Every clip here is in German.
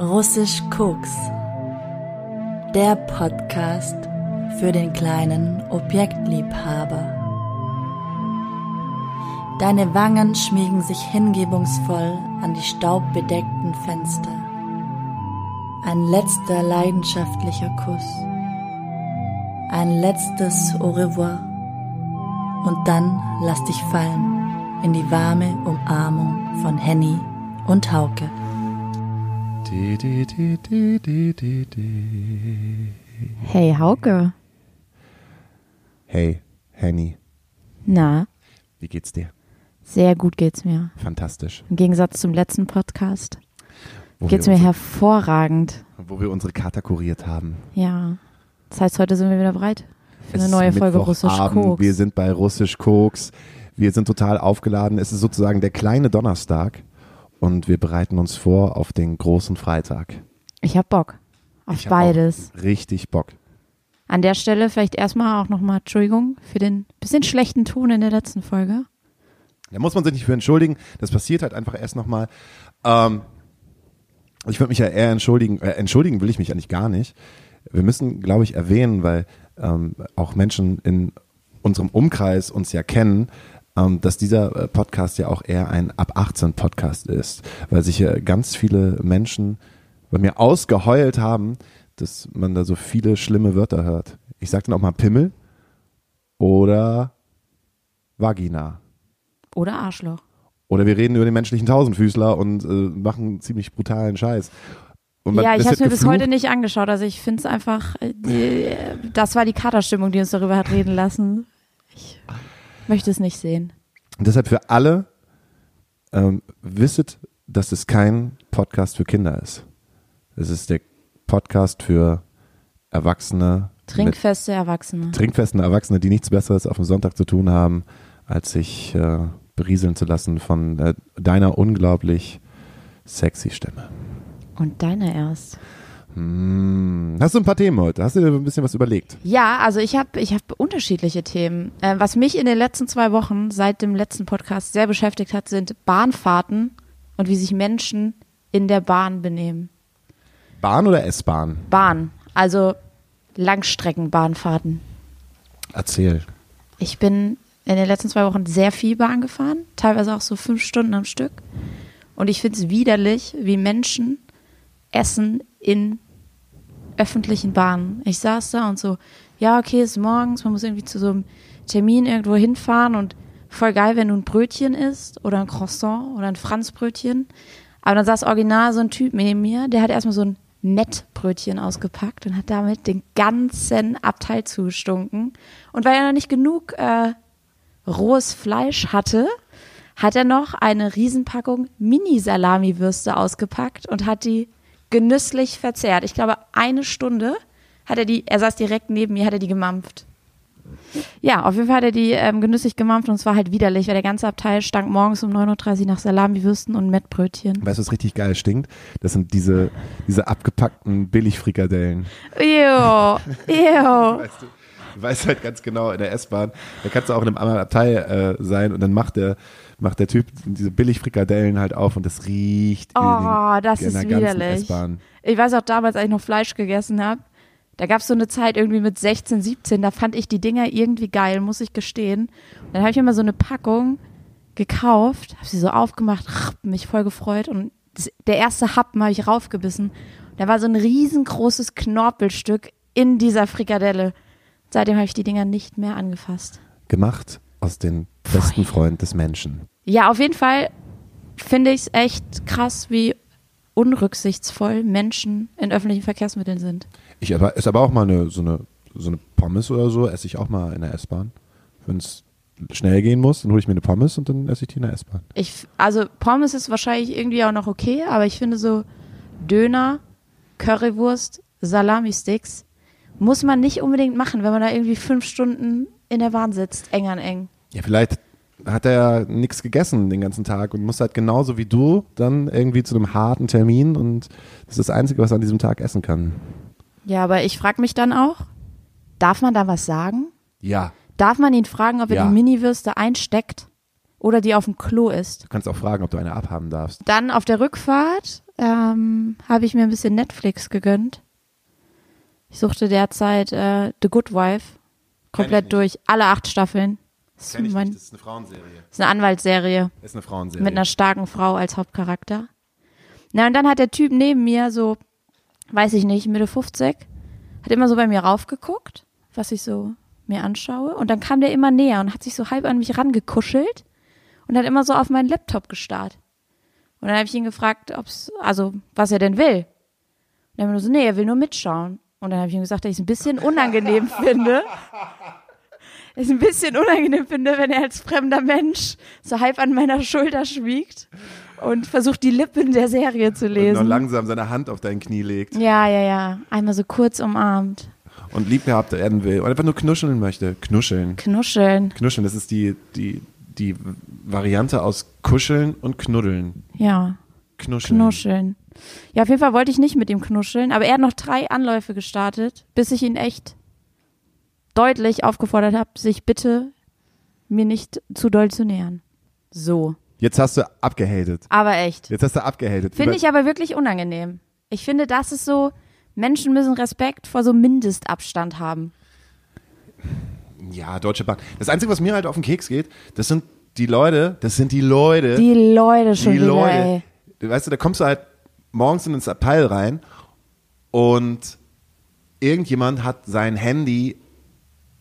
Russisch Koks. Der Podcast für den kleinen Objektliebhaber. Deine Wangen schmiegen sich hingebungsvoll an die staubbedeckten Fenster. Ein letzter leidenschaftlicher Kuss. Ein letztes Au revoir. Und dann lass dich fallen in die warme Umarmung von Henny und Hauke. Hey Hauke. Hey, Henny, Na, wie geht's dir? sehr gut geht's mir. Fantastisch. Im Gegensatz zum letzten Podcast Wo geht's mir unsere, hervorragend. Wo wir unsere Kater kuriert haben. Ja. Das heißt, heute sind wir wieder bereit für Es eine neue Folge Russisch Koks. Wir sind bei Russisch Koks. Wir sind total aufgeladen. Es ist sozusagen der kleine Donnerstag und wir bereiten uns vor auf den großen Freitag. Ich hab Bock auf Ich beides. richtig Bock. An der Stelle vielleicht erstmal auch nochmal Entschuldigung für den bisschen schlechten Ton in der letzten Folge. Da muss man sich nicht für entschuldigen. Das passiert halt einfach erst nochmal. Ähm, ich würde mich ja eher entschuldigen. Äh, entschuldigen will ich mich eigentlich gar nicht. Wir müssen, glaube ich, erwähnen, weil ähm, auch Menschen in unserem Umkreis uns ja kennen, dass dieser äh, Podcast ja auch eher ein ab 18 Podcast ist, weil sich ja ganz viele Menschen bei mir ausgeheult haben, dass man da so viele schlimme Wörter hört. Ich sage dann auch mal Pimmel oder Vagina. Oder Arschloch. Oder wir reden über den menschlichen Tausendfüßler und äh, machen ziemlich brutalen Scheiß. Man- ja, ich habe mir bis geflucht. heute nicht angeschaut. Also ich finde es einfach, äh, die, das war die Katerstimmung, die uns darüber hat reden lassen. Ich möchte es nicht sehen. Und deshalb für alle, ähm, wisset, dass es kein Podcast für Kinder ist. Es ist der Podcast für Erwachsene, Trinkfeste Erwachsene. mit trinkfesten Erwachsene, die nichts Besseres auf dem Sonntag zu tun haben, als sich äh, berieseln zu lassen von äh, deiner unglaublich sexy Stimme. Und deiner erst. Hm. Hast du ein paar Themen heute? Hast du dir ein bisschen was überlegt? Ja, also ich habe ich hab unterschiedliche Themen. Äh, was mich in den letzten zwei Wochen seit dem letzten Podcast sehr beschäftigt hat, sind Bahnfahrten und wie sich Menschen in der Bahn benehmen. Bahn oder S-Bahn? Bahn, also Langstreckenbahnfahrten. Erzähl. Ich bin in den letzten zwei Wochen sehr viel Bahn gefahren, teilweise auch so fünf Stunden am Stück. Und ich finde es widerlich, wie Menschen essen in öffentlichen Bahnen. Ich saß da und so, ja, okay, es ist morgens, man muss irgendwie zu so einem Termin irgendwo hinfahren und voll geil, wenn du ein Brötchen isst oder ein Croissant oder ein Franzbrötchen. Aber dann saß original so ein Typ neben mir, der hat erstmal so ein Mettbrötchen ausgepackt und hat damit den ganzen Abteil zugestunken. Und weil er noch nicht genug äh, rohes Fleisch hatte, hat er noch eine Riesenpackung Mini-Salami-Würste ausgepackt und hat die genüsslich verzehrt. Ich glaube, eine Stunde hat er die, er saß direkt neben mir, hat er die gemampft. Ja, auf jeden Fall hat er die ähm, genüsslich gemampft und es war halt widerlich, weil der ganze Abteil stank morgens um 9.30 Uhr nach Salami-Würsten und Mettbrötchen. Weißt du, was richtig geil stinkt? Das sind diese, diese abgepackten Billigfrikadellen. Ew, ew. Weißt du, du weißt halt ganz genau in der S-Bahn, da kannst du auch in einem anderen Abteil äh, sein und dann macht der, macht der Typ diese Billigfrikadellen halt auf und das riecht in, Oh, den, das in ist der widerlich. Ich weiß auch damals, als ich noch Fleisch gegessen habe, da gab es so eine Zeit irgendwie mit 16, 17, da fand ich die Dinger irgendwie geil, muss ich gestehen. Und dann habe ich mal so eine Packung gekauft, habe sie so aufgemacht, mich voll gefreut und das, der erste Happen habe ich raufgebissen. Da war so ein riesengroßes Knorpelstück in dieser Frikadelle. Seitdem habe ich die Dinger nicht mehr angefasst. Gemacht aus dem besten Freund des Menschen. Ja, auf jeden Fall finde ich es echt krass, wie unrücksichtsvoll Menschen in öffentlichen Verkehrsmitteln sind. Ich aber, ist aber auch mal eine, so eine, so eine Pommes oder so, esse ich auch mal in der S-Bahn. Wenn es schnell gehen muss, dann hole ich mir eine Pommes und dann esse ich die in der S-Bahn. Ich, also Pommes ist wahrscheinlich irgendwie auch noch okay, aber ich finde so Döner, Currywurst, Salami-Sticks muss man nicht unbedingt machen, wenn man da irgendwie fünf Stunden in der Bahn sitzt, eng an eng. Ja, vielleicht hat er ja nichts gegessen den ganzen Tag und muss halt genauso wie du dann irgendwie zu einem harten Termin und das ist das Einzige, was er an diesem Tag essen kann. Ja, aber ich frage mich dann auch, darf man da was sagen? Ja. Darf man ihn fragen, ob er Ja. die Mini-Würste einsteckt? oder die auf dem Klo ist. Du kannst auch fragen, ob du eine abhaben darfst. Dann auf der Rückfahrt ähm, habe ich mir ein bisschen Netflix gegönnt. Ich suchte derzeit äh, The Good Wife komplett durch, alle acht Staffeln. Das ist, mein, ist eine Frauenserie. das ist eine Anwaltsserie Das ist eine Frauenserie. mit einer starken Frau als Hauptcharakter. Na, und dann hat der Typ neben mir so, weiß ich nicht, Mitte 50, hat immer so bei mir raufgeguckt, was ich so mir anschaue. Und dann kam der immer näher und hat sich so halb an mich rangekuschelt und hat immer so auf meinen Laptop gestarrt. Und dann habe ich ihn gefragt, ob's, also, was er denn will. Und er hat mir nur so, nee, er will nur mitschauen. Und dann habe ich ihm gesagt, dass ich es ein bisschen unangenehm finde. Es ein bisschen unangenehm finde, wenn er als fremder Mensch so halb an meiner Schulter schwiegt und versucht, die Lippen der Serie zu und noch lesen. langsam seine Hand auf dein Knie legt Ja, ja, ja. Einmal so kurz umarmt. und lieb gehabt werden will und einfach nur knuscheln möchte. Knuscheln. Knuscheln. Knuscheln, das ist die, die, die Variante aus kuscheln und knuddeln. Ja, Knuscheln. knuscheln. Ja, auf jeden Fall wollte ich nicht mit ihm knuscheln, aber er hat noch drei Anläufe gestartet, bis ich ihn echt deutlich aufgefordert habe, sich bitte mir nicht zu doll zu nähern. So. Jetzt hast du abgehatet. Aber echt. Jetzt hast du abgehatet. Finde ich aber wirklich unangenehm. Ich finde, das ist so, Menschen müssen Respekt vor so Mindestabstand haben. Ja, Deutsche Bahn. Das Einzige, was mir halt auf den Keks geht, das sind die Leute, das sind die Leute, Die Leute schon die wieder, Leute. ey. Weißt du, da kommst du halt morgens in ins Abteil rein und irgendjemand hat sein Handy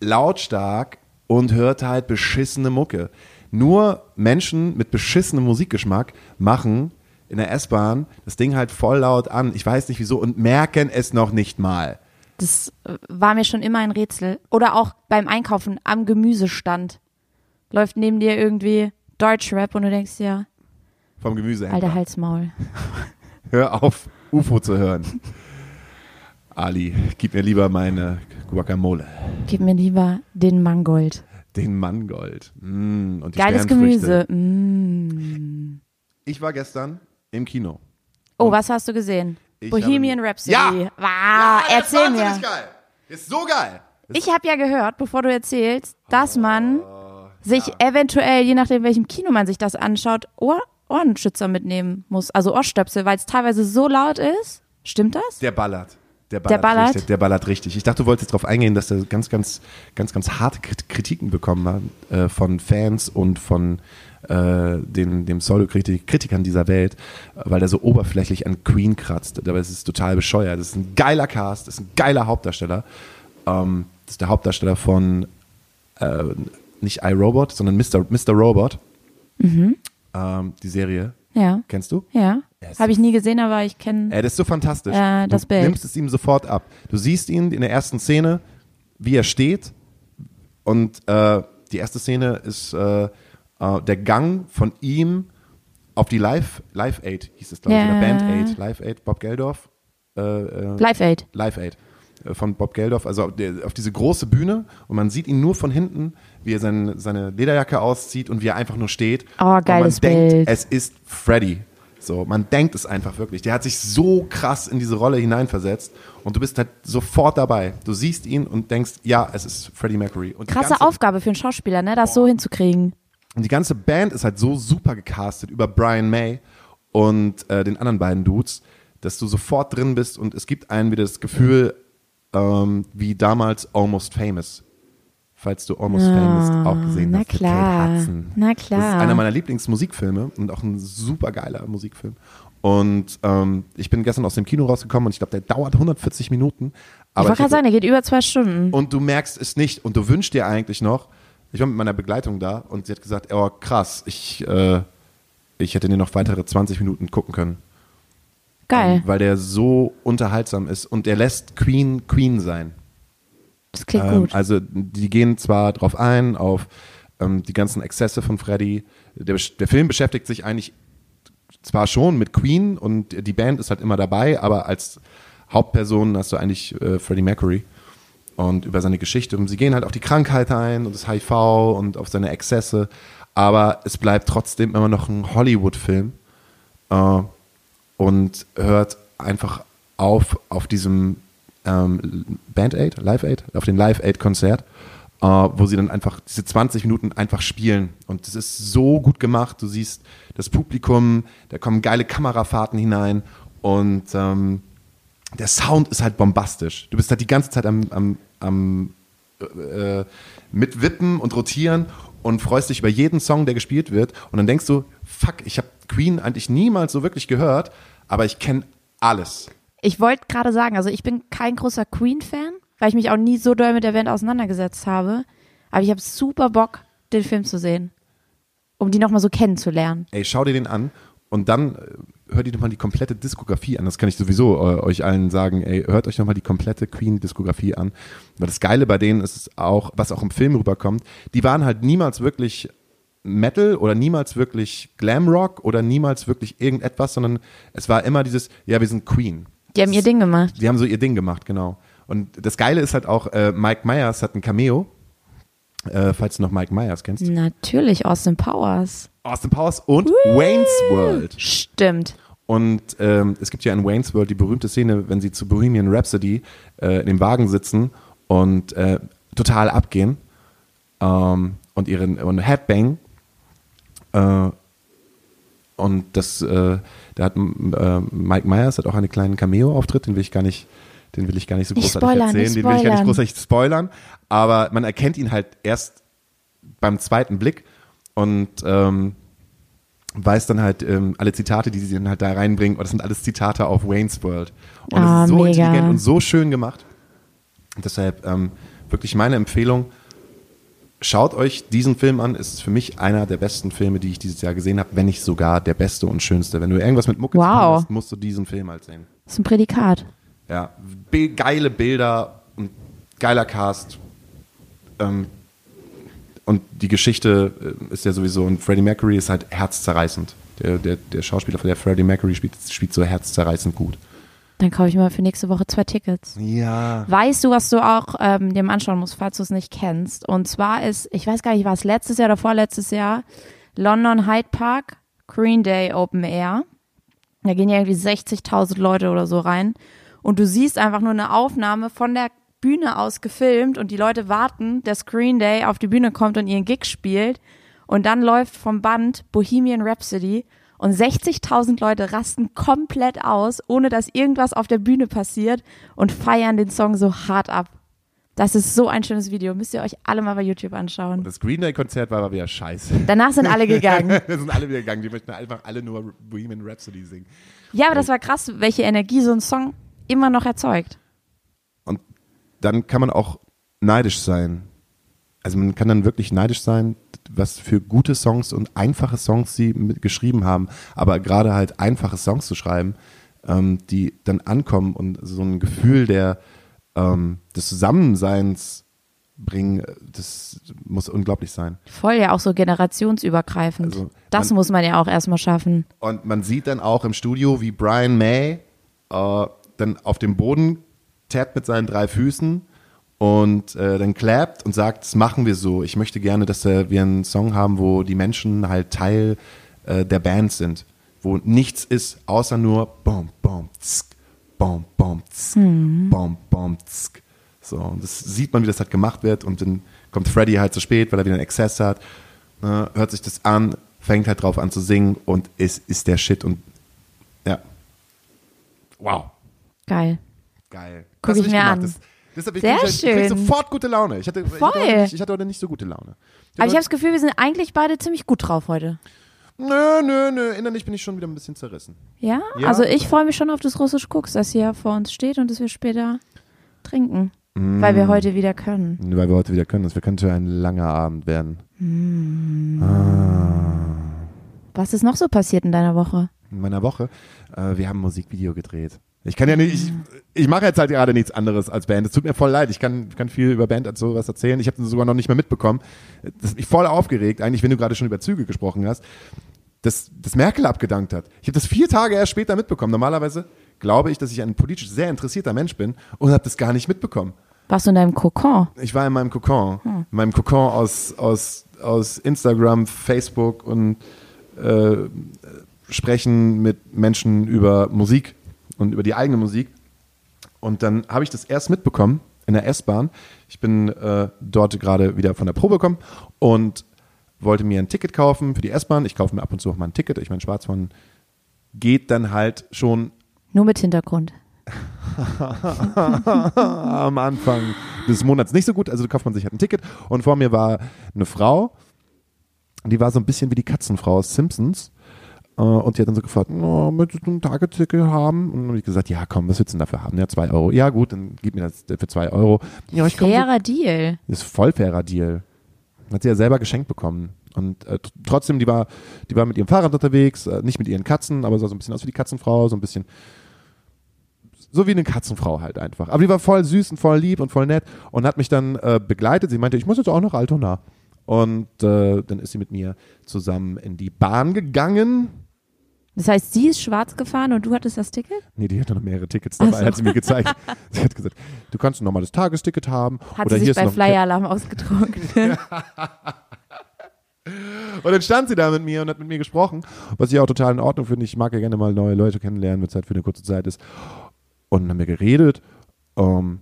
lautstark und hört halt beschissene Mucke. Nur Menschen mit beschissenem Musikgeschmack machen in der S-Bahn das Ding halt voll laut an. Ich weiß nicht wieso und merken es noch nicht mal. Das äh, war mir schon immer ein Rätsel. Oder auch beim Einkaufen am Gemüsestand. Läuft neben dir irgendwie Deutschrap und du denkst dir, Vom Gemüse. alter Halsmaul. Hör auf, UFO zu hören. Ali, gib mir lieber meine Guacamole. Gib mir lieber den Mangold. Den Mangold. Mm, und die Geiles. Gemüse. Mm. Ich war gestern im Kino. Oh, was hast du gesehen? Ich Bohemian habe- Rhapsody. Ja! Wow, Ja, ist erzähl mir. wahnsinnig geil. Ist so geil. Das Ich habe ja gehört, bevor du erzählst, dass man Oh, sich eventuell, je nachdem, welchem Kino man sich das anschaut, Ohr Ohrenschützer mitnehmen muss. Also Ohrstöpsel, weil es teilweise so laut ist. Stimmt das? Der ballert. Der Der ballert, ballert? Richtig, der ballert richtig. Ich dachte, du wolltest darauf eingehen, dass er ganz, ganz, ganz, ganz harte Krit- Kritiken bekommen hat äh, von Fans und von äh, den, dem Pseudo-Kritikern dieser Welt, weil er so oberflächlich an Queen kratzt. Dabei ist es total bescheuert. Das ist ein geiler Cast, das ist ein geiler Hauptdarsteller. Ähm, das ist der Hauptdarsteller von äh, nicht iRobot, sondern Mr. Mr. Robot. Ähm, die Serie. Ja. Kennst du? Ja. Habe ich nie gesehen, aber ich kenne. Ey, das ist so fantastisch. Äh, das du Bild. nimmst es ihm sofort ab. Du siehst ihn in der ersten Szene, wie er steht. Und äh, die erste Szene ist äh, äh, der Gang von ihm auf die Live, Live Aid, hieß es, glaube ich, Ja. oder Band Aid, Live Aid, Bob Geldorf. Äh, äh, Live Aid. Live Aid äh, von Bob Geldorf, also auf diese große Bühne und man sieht ihn nur von hinten, wie er sein, seine Lederjacke auszieht und wie er einfach nur steht. Oh, und geiles man denkt, Bild. es ist Freddy. So, man denkt es einfach wirklich. Der hat sich so krass in diese Rolle hineinversetzt und du bist halt sofort dabei. Du siehst ihn und denkst, ja, es ist Freddie Mercury. Und Krasse ganze, Aufgabe für einen Schauspieler, ne? Das so hinzukriegen. und die ganze Band ist halt so super gecastet über Brian May und äh, den anderen beiden Dudes, dass du sofort drin bist und es gibt einen wieder das Gefühl, ähm, wie damals Almost Famous. Falls du Almost Famous auch gesehen na hast. klar. Kate Hudson. Na Das ist klar. einer meiner Lieblingsmusikfilme und auch ein super geiler Musikfilm. Und ähm, ich bin gestern aus dem Kino rausgekommen und ich glaube, der dauert 140 Minuten. ich Aber wollte ich gerade hätte- sagen, der geht über zwei Stunden. und du merkst es nicht und du wünschst dir eigentlich noch, ich war mit meiner Begleitung da und sie hat gesagt, oh krass, ich, äh, ich hätte dir noch weitere 20 Minuten gucken können. Geil. Ähm, weil der so unterhaltsam ist und der lässt Queen Queen sein. Das klingt Ähm, gut. also die gehen zwar drauf ein, auf ähm, die ganzen Exzesse von Freddy. Der, der Film beschäftigt sich eigentlich zwar schon mit Queen und die Band ist halt immer dabei, aber als Hauptperson hast du eigentlich äh, Freddie Mercury und über seine Geschichte. Und sie gehen halt auf die Krankheit ein und das HIV und auf seine Exzesse, aber es bleibt trotzdem immer noch ein Hollywood-Film äh, und hört einfach auf auf diesem ähm, Band Aid, Live Aid, auf dem Live Aid Konzert äh, wo sie dann einfach diese 20 Minuten einfach spielen. Und das ist so gut gemacht. Du siehst das Publikum, da kommen geile Kamerafahrten hinein und ähm, der Sound ist halt bombastisch. Du bist halt die ganze Zeit am, am, am äh, mitwippen und rotieren und freust dich über jeden Song, der gespielt wird. Und dann denkst du, fuck, ich habe Queen eigentlich niemals so wirklich gehört, aber ich kenne alles. Ich wollte gerade sagen, also ich bin kein großer Queen-Fan, weil ich mich auch nie so doll mit der Band auseinandergesetzt habe. Aber ich habe super Bock, den Film zu sehen. Um die nochmal so kennenzulernen. Ey, schau dir den an und dann äh, hört ihr nochmal die komplette Diskografie an. Das kann ich sowieso äh, euch allen sagen. Ey, hört euch nochmal die komplette Queen-Diskografie an. Weil das Geile bei denen ist auch, was auch im Film rüberkommt, die waren halt niemals wirklich Metal oder niemals wirklich Glamrock oder niemals wirklich irgendetwas, sondern es war immer dieses, ja, wir sind Queen. Die haben ihr Ding gemacht. Die haben so ihr Ding gemacht, genau. Und das Geile ist halt auch, äh, Mike Myers hat ein Cameo, äh, falls du noch Mike Myers kennst. Natürlich, Austin Powers. Austin Powers und Wayne's World. Stimmt. Und ähm, es gibt ja in Wayne's World die berühmte Szene, wenn sie zu Bohemian Rhapsody äh, in dem Wagen sitzen und äh, total abgehen ähm, und ihren und Headbang. Äh, und das, äh, da hat äh, Mike Myers hat auch einen kleinen Cameo-Auftritt, den will ich gar nicht, den will ich gar nicht so großartig spoilern, erzählen, den will ich gar nicht großartig spoilern. Aber man erkennt ihn halt erst beim zweiten Blick und ähm, weiß dann halt ähm, alle Zitate, die sie dann halt da reinbringen. Und das sind alles Zitate auf Wayne's World. Und Ah, das ist so mega. intelligent und so schön gemacht. Und deshalb ähm, wirklich meine Empfehlung. Schaut euch diesen Film an. Ist für mich einer der besten Filme, die ich dieses Jahr gesehen habe, wenn nicht sogar der beste und schönste. Wenn du irgendwas mit Mucke Wow. hast, musst du diesen Film halt sehen. Das ist ein Prädikat. Ja, Bi- geile Bilder und geiler Cast. Ähm, und die Geschichte äh, ist ja sowieso, und Freddie Mercury ist halt herzzerreißend. Der, der, der Schauspieler von der Freddie Mercury spielt, spielt so herzzerreißend gut. Dann kaufe ich mal für nächste Woche zwei Tickets. Ja. Weißt du, was du auch ähm, dem anschauen musst, falls du es nicht kennst? Und zwar ist, ich weiß gar nicht, war es letztes Jahr oder vorletztes Jahr, London Hyde Park, Green Day Open Air. Da gehen ja irgendwie 60.000 Leute oder so rein. Und du siehst einfach nur eine Aufnahme von der Bühne aus gefilmt und die Leute warten, dass Green Day auf die Bühne kommt und ihren Gig spielt. Und dann läuft vom Band Bohemian Rhapsody und 60.000 Leute rasten komplett aus, ohne dass irgendwas auf der Bühne passiert und feiern den Song so hart ab. Das ist so ein schönes Video. Müsst ihr euch alle mal bei YouTube anschauen. Das Green Day Konzert war aber wieder scheiße. Danach sind alle gegangen. da sind alle wieder gegangen. Die möchten einfach alle nur Bohemian Rhapsody singen. Ja, aber das war krass, welche Energie so ein Song immer noch erzeugt. Und dann kann man auch neidisch sein. Also man kann dann wirklich neidisch sein, was für gute Songs und einfache Songs sie geschrieben haben. Aber gerade halt einfache Songs zu schreiben, ähm, die dann ankommen und so ein Gefühl der, ähm, des Zusammenseins bringen, das muss unglaublich sein. Voll ja auch so generationsübergreifend. Also, das man- muss man ja auch erstmal schaffen. Und man sieht dann auch im Studio, wie Brian May äh, dann auf dem Boden tappt mit seinen drei Füßen und äh, dann clappt und sagt, das machen wir so. Ich möchte gerne, dass äh, wir einen Song haben, wo die Menschen halt Teil äh, der Band sind, wo nichts ist, außer nur bom, bom, zsk, bom, bom, zsk, bom, bom, zsk. So, und das sieht man, wie das halt gemacht wird und dann kommt Freddy halt zu spät, weil er wieder einen Exzess hat, ne, hört sich das an, fängt halt drauf an zu singen und es ist der Shit und ja. Wow. Geil. Geil. Guck Das ich mir gemacht. an. Das, das hab ich, Sehr ich, ich krieg schön. sofort gute Laune. Ich hatte, ich Voll. hatte, heute nicht, ich hatte heute nicht so gute Laune. Aber ich habe das Gefühl, wir sind eigentlich beide ziemlich gut drauf heute. Nö, nö, nö. Innerlich bin ich schon wieder ein bisschen zerrissen. Ja? Ja. Also ich freue mich schon auf das russisch Koks, das hier vor uns steht und das wir später trinken. Mm. Weil wir heute wieder können. Weil wir heute wieder können. Das könnte ein langer Abend werden. Was ist noch so passiert in deiner Woche? In meiner Woche. Äh, wir haben ein Musikvideo gedreht. Ich kann ja nicht, ich, ich mache jetzt halt gerade nichts anderes als Band. Es tut mir voll leid. Ich kann, kann viel über Band und sowas erzählen. Ich habe das sogar noch nicht mehr mitbekommen. Das hat mich voll aufgeregt, eigentlich, wenn du gerade schon über Züge gesprochen hast, dass, dass Merkel abgedankt hat. Ich habe das vier Tage erst später mitbekommen. Normalerweise glaube ich, dass ich ein politisch sehr interessierter Mensch bin und habe das gar nicht mitbekommen. Warst du in deinem Kokon? Ich war in meinem Kokon. In meinem Kokon aus, aus, aus Instagram, Facebook und äh, sprechen mit Menschen über Musik und über die eigene Musik. Und dann habe ich das erst mitbekommen, in der S-Bahn. Ich bin äh, dort gerade wieder von der Probe gekommen und wollte mir ein Ticket kaufen für die S-Bahn. Ich kaufe mir ab und zu auch mal ein Ticket. Ich meine, Schwarzfahren geht dann halt schon Nur mit Hintergrund. am Anfang des Monats nicht so gut. Also kauft man sich halt ein Ticket und vor mir war eine Frau, die war so ein bisschen wie die Katzenfrau aus Simpsons. Äh, Und die hat dann so gefragt, oh, möchtest du ein Tageticket haben? Und dann habe ich gesagt, ja komm, was willst du denn dafür haben? Ja, zwei Euro. Ja gut, dann gib mir das für zwei Euro. Ja, ich komm so, Fairer Deal. das ist voll fairer Deal. Hat sie ja selber geschenkt bekommen. Und äh, tr- trotzdem, die war, die war mit ihrem Fahrrad unterwegs, äh, nicht mit ihren Katzen, aber sah so ein bisschen aus wie die Katzenfrau, so ein bisschen so wie eine Katzenfrau halt einfach. Aber die war voll süß und voll lieb und voll nett und hat mich dann äh, begleitet. Sie meinte, ich muss jetzt auch nach Altona. Und äh, dann ist sie mit mir zusammen in die Bahn gegangen. Das heißt, sie ist schwarz gefahren und du hattest das Ticket? Nee, die hatte noch mehrere Tickets dabei, so. hat sie mir gezeigt. sie hat gesagt, du kannst ein normales Tagesticket haben. Hat oder sie sich bei noch ein Flyer Alarm ausgedruckt. Und dann stand sie da mit mir und hat mit mir gesprochen, was ich auch total in Ordnung finde. Ich mag ja gerne mal neue Leute kennenlernen, wenn es halt für eine kurze Zeit ist. Und dann haben wir geredet. ähm,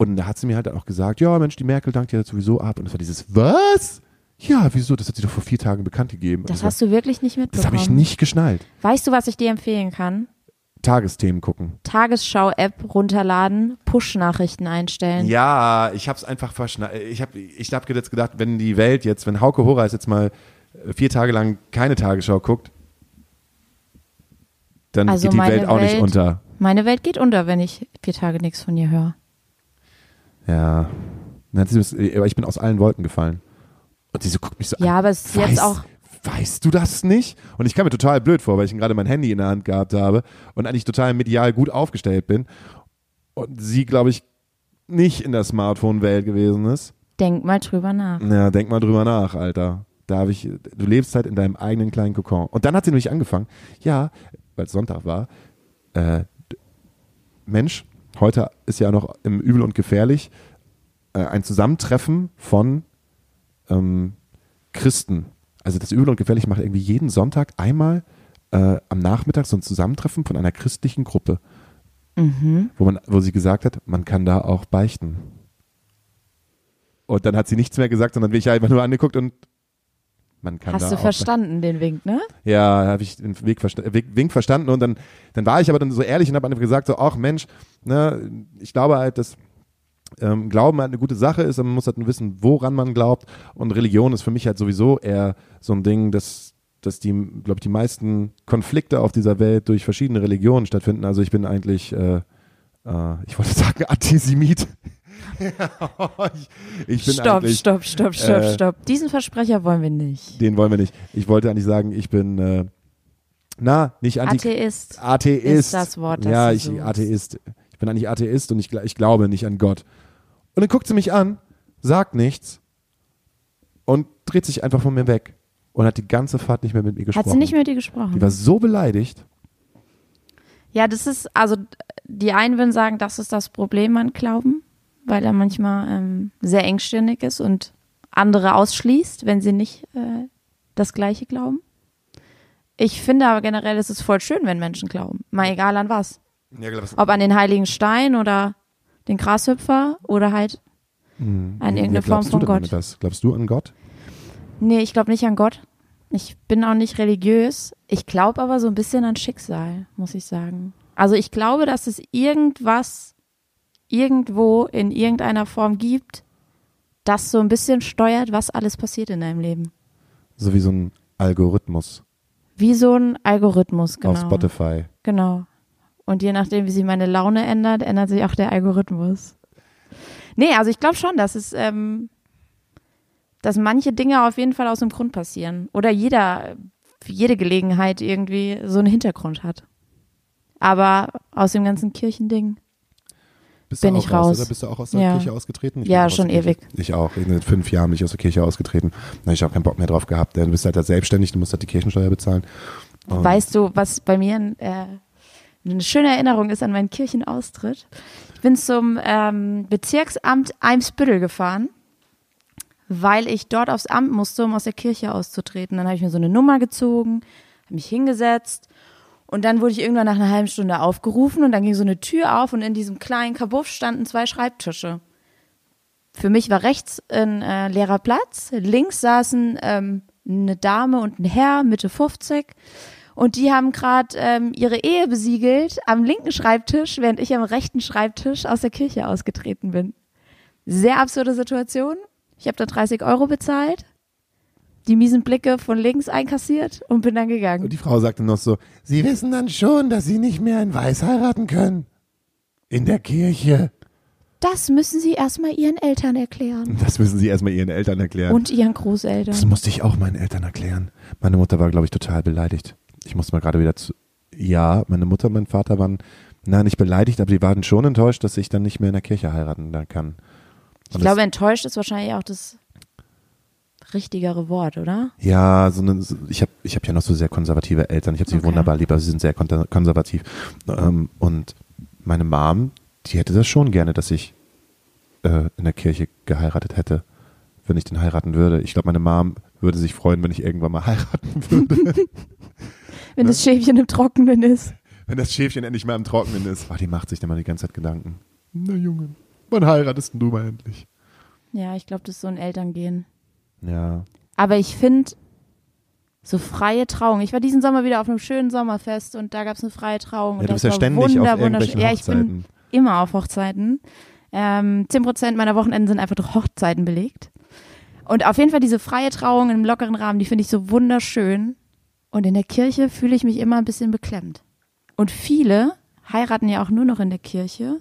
und da hat sie mir halt auch gesagt, ja Mensch, die Merkel dankt dir sowieso ab. Und das war dieses, was? Ja, wieso? Das hat sie doch vor vier Tagen bekannt gegeben. Das das war- hast du wirklich nicht mitbekommen. das habe ich nicht geschnallt. Weißt du, was ich dir empfehlen kann? Tagesthemen gucken. Tagesschau-App runterladen, Push-Nachrichten einstellen. Ja, ich habe es einfach verschnallt. Ich habe ich hab jetzt gedacht, wenn die Welt jetzt, wenn Hauke Horace jetzt mal äh, vier Tage lang keine Tagesschau guckt, dann Also geht die Welt auch nicht Welt- unter. Meine Welt geht unter, wenn ich vier Tage nichts von ihr höre. Ja. Aber ich bin aus allen Wolken gefallen. Und sie so guckt mich so Ja, an. aber es ist Weiß- jetzt auch. Weißt du das nicht? Und ich kam mir total blöd vor, weil ich gerade mein Handy in der Hand gehabt habe und eigentlich total medial gut aufgestellt bin. Und sie, glaube ich, nicht in der Smartphone-Welt gewesen ist. Denk mal drüber nach. Ja, denk mal drüber nach, Alter. Da habe ich, du lebst halt in deinem eigenen kleinen Kokon. Und dann hat sie nämlich angefangen, ja, weil es Sonntag war, äh, Mensch, heute ist ja noch im Übel und Gefährlich äh, ein Zusammentreffen von ähm, Christen. Also das Übel und Gefährlich macht irgendwie jeden Sonntag einmal äh, am Nachmittag so ein Zusammentreffen von einer christlichen Gruppe, Mhm. wo, man, wo sie gesagt hat, man kann da auch beichten. Und dann hat sie nichts mehr gesagt, sondern bin ich einfach nur angeguckt und man kann Hast du verstanden, den Wink, ne? ja, habe ich den Weg versta Wink verstanden und dann, dann war ich aber dann so ehrlich und habe einfach gesagt, so, ach Mensch, ne, ich glaube halt, dass ähm, Glauben halt eine gute Sache ist, aber man muss halt nur wissen, woran man glaubt und Religion ist für mich halt sowieso eher so ein Ding, dass, dass die, glaube ich, die meisten Konflikte auf dieser Welt durch verschiedene Religionen stattfinden. Also ich bin eigentlich, äh, äh, ich wollte sagen, Antisemit. ich, ich bin Stopp, stopp, stopp, stopp, äh, stopp. Diesen Versprecher wollen wir nicht. den wollen wir nicht. Ich wollte eigentlich sagen, ich bin, äh, na, nicht anti Atheist. Atheist. ist das Wort, das ja, ich. Atheist. Ich bin eigentlich Atheist und ich, ich glaube nicht an Gott. Und dann guckt sie mich an, sagt nichts und dreht sich einfach von mir weg und hat die ganze Fahrt nicht mehr mit mir gesprochen. Hat sie nicht mit dir gesprochen? Die war so beleidigt. Ja, das ist, also die einen würden sagen, das ist das Problem an Glauben, weil er manchmal ähm, sehr engstirnig ist und andere ausschließt, wenn sie nicht äh, das Gleiche glauben. Ich finde aber generell, es ist voll schön, wenn Menschen glauben. Mal egal an was. Ja, Ob an den Heiligen Stein oder den Grashüpfer oder halt an irgendeine Form von Gott. Das? Glaubst du an Gott? Nee, ich glaube nicht an Gott. Ich bin auch nicht religiös. Ich glaube aber so ein bisschen an Schicksal, muss ich sagen. Also ich glaube, dass es irgendwas irgendwo in irgendeiner Form gibt, das so ein bisschen steuert, was alles passiert in deinem Leben. So wie so ein Algorithmus Wie so ein Algorithmus, genau. auf Spotify. Genau. Und je nachdem, wie sich meine Laune ändert, ändert sich auch der Algorithmus. Nee, also ich glaube schon, dass es, ähm, dass manche Dinge auf jeden Fall aus dem Grund passieren. Oder jeder, für jede Gelegenheit irgendwie so einen Hintergrund hat. Aber aus dem ganzen Kirchending. Bist Bin du ich auch raus. Oder bist du auch aus der Ja. Kirche ausgetreten? Ja, auch aus schon ewig. Ich auch. In fünf Jahren bin ich aus der Kirche ausgetreten. Ich habe keinen Bock mehr drauf gehabt. Du bist halt da selbstständig, du musst halt die Kirchensteuer bezahlen. Und Weißt du, was bei mir äh, eine schöne Erinnerung ist an meinen Kirchenaustritt? Ich bin zum ähm, Bezirksamt Eimsbüttel gefahren, weil ich dort aufs Amt musste, um aus der Kirche auszutreten. Dann habe ich mir so eine Nummer gezogen, habe mich hingesetzt und dann wurde ich irgendwann nach einer halben Stunde aufgerufen und dann ging so eine Tür auf und in diesem kleinen Kabuff standen zwei Schreibtische. für mich war rechts ein äh, leerer Platz, links saßen ähm, eine Dame und ein Herr, Mitte 50. Und die haben gerade ähm, ihre Ehe besiegelt am linken Schreibtisch, während ich am rechten Schreibtisch aus der Kirche ausgetreten bin. Sehr absurde Situation. Ich habe da 30 Euro bezahlt, die miesen Blicke von links einkassiert und bin dann gegangen. Und die Frau sagte noch so, Sie wissen dann schon, dass Sie nicht mehr in Weiß heiraten können. In der Kirche. Das müssen Sie erstmal Ihren Eltern erklären. Das müssen Sie erstmal Ihren Eltern erklären. Und Ihren das Großeltern. musste ich auch meinen Eltern erklären. Meine Mutter war, glaube ich, total beleidigt. Ich musste mal gerade wieder zu. Ja, meine Mutter und mein Vater waren, na, nicht beleidigt, aber die waren schon enttäuscht, dass ich dann nicht mehr in der Kirche heiraten kann. Ich Und glaube, enttäuscht ist wahrscheinlich auch das richtigere Wort, oder? Ja, so eine, ich habe ich hab ja noch so sehr konservative Eltern. Ich habe sie Okay. wunderbar lieb, aber sie sind sehr kon konservativ. Ähm, und meine Mom, die hätte das schon gerne, dass ich äh, in der Kirche geheiratet hätte, wenn ich den heiraten würde. Ich glaube, meine Mom würde sich freuen, wenn ich irgendwann mal heiraten würde. Wenn Ne? das Schäfchen im Trockenen ist. wenn das Schäfchen endlich mal im Trockenen ist. Oh, die macht sich dann mal die ganze Zeit Gedanken. Na Junge, wann heiratest denn du mal endlich? Ja, ich glaube, das ist so ein Elterngehen. Ja. Aber ich finde, so freie Trauung. Ich war diesen Sommer wieder auf einem schönen Sommerfest und da gab es eine freie Trauung. ja und du das bist ja ständig wunder, auf irgendwelchen. Ja, ich bin immer auf Hochzeiten. Ähm, 10% meiner Wochenenden sind einfach durch Hochzeiten belegt. Und auf jeden Fall diese freie Trauung im lockeren Rahmen, die finde ich so wunderschön. Und in der Kirche fühle ich mich immer ein bisschen beklemmt. Und viele heiraten ja auch nur noch in der Kirche,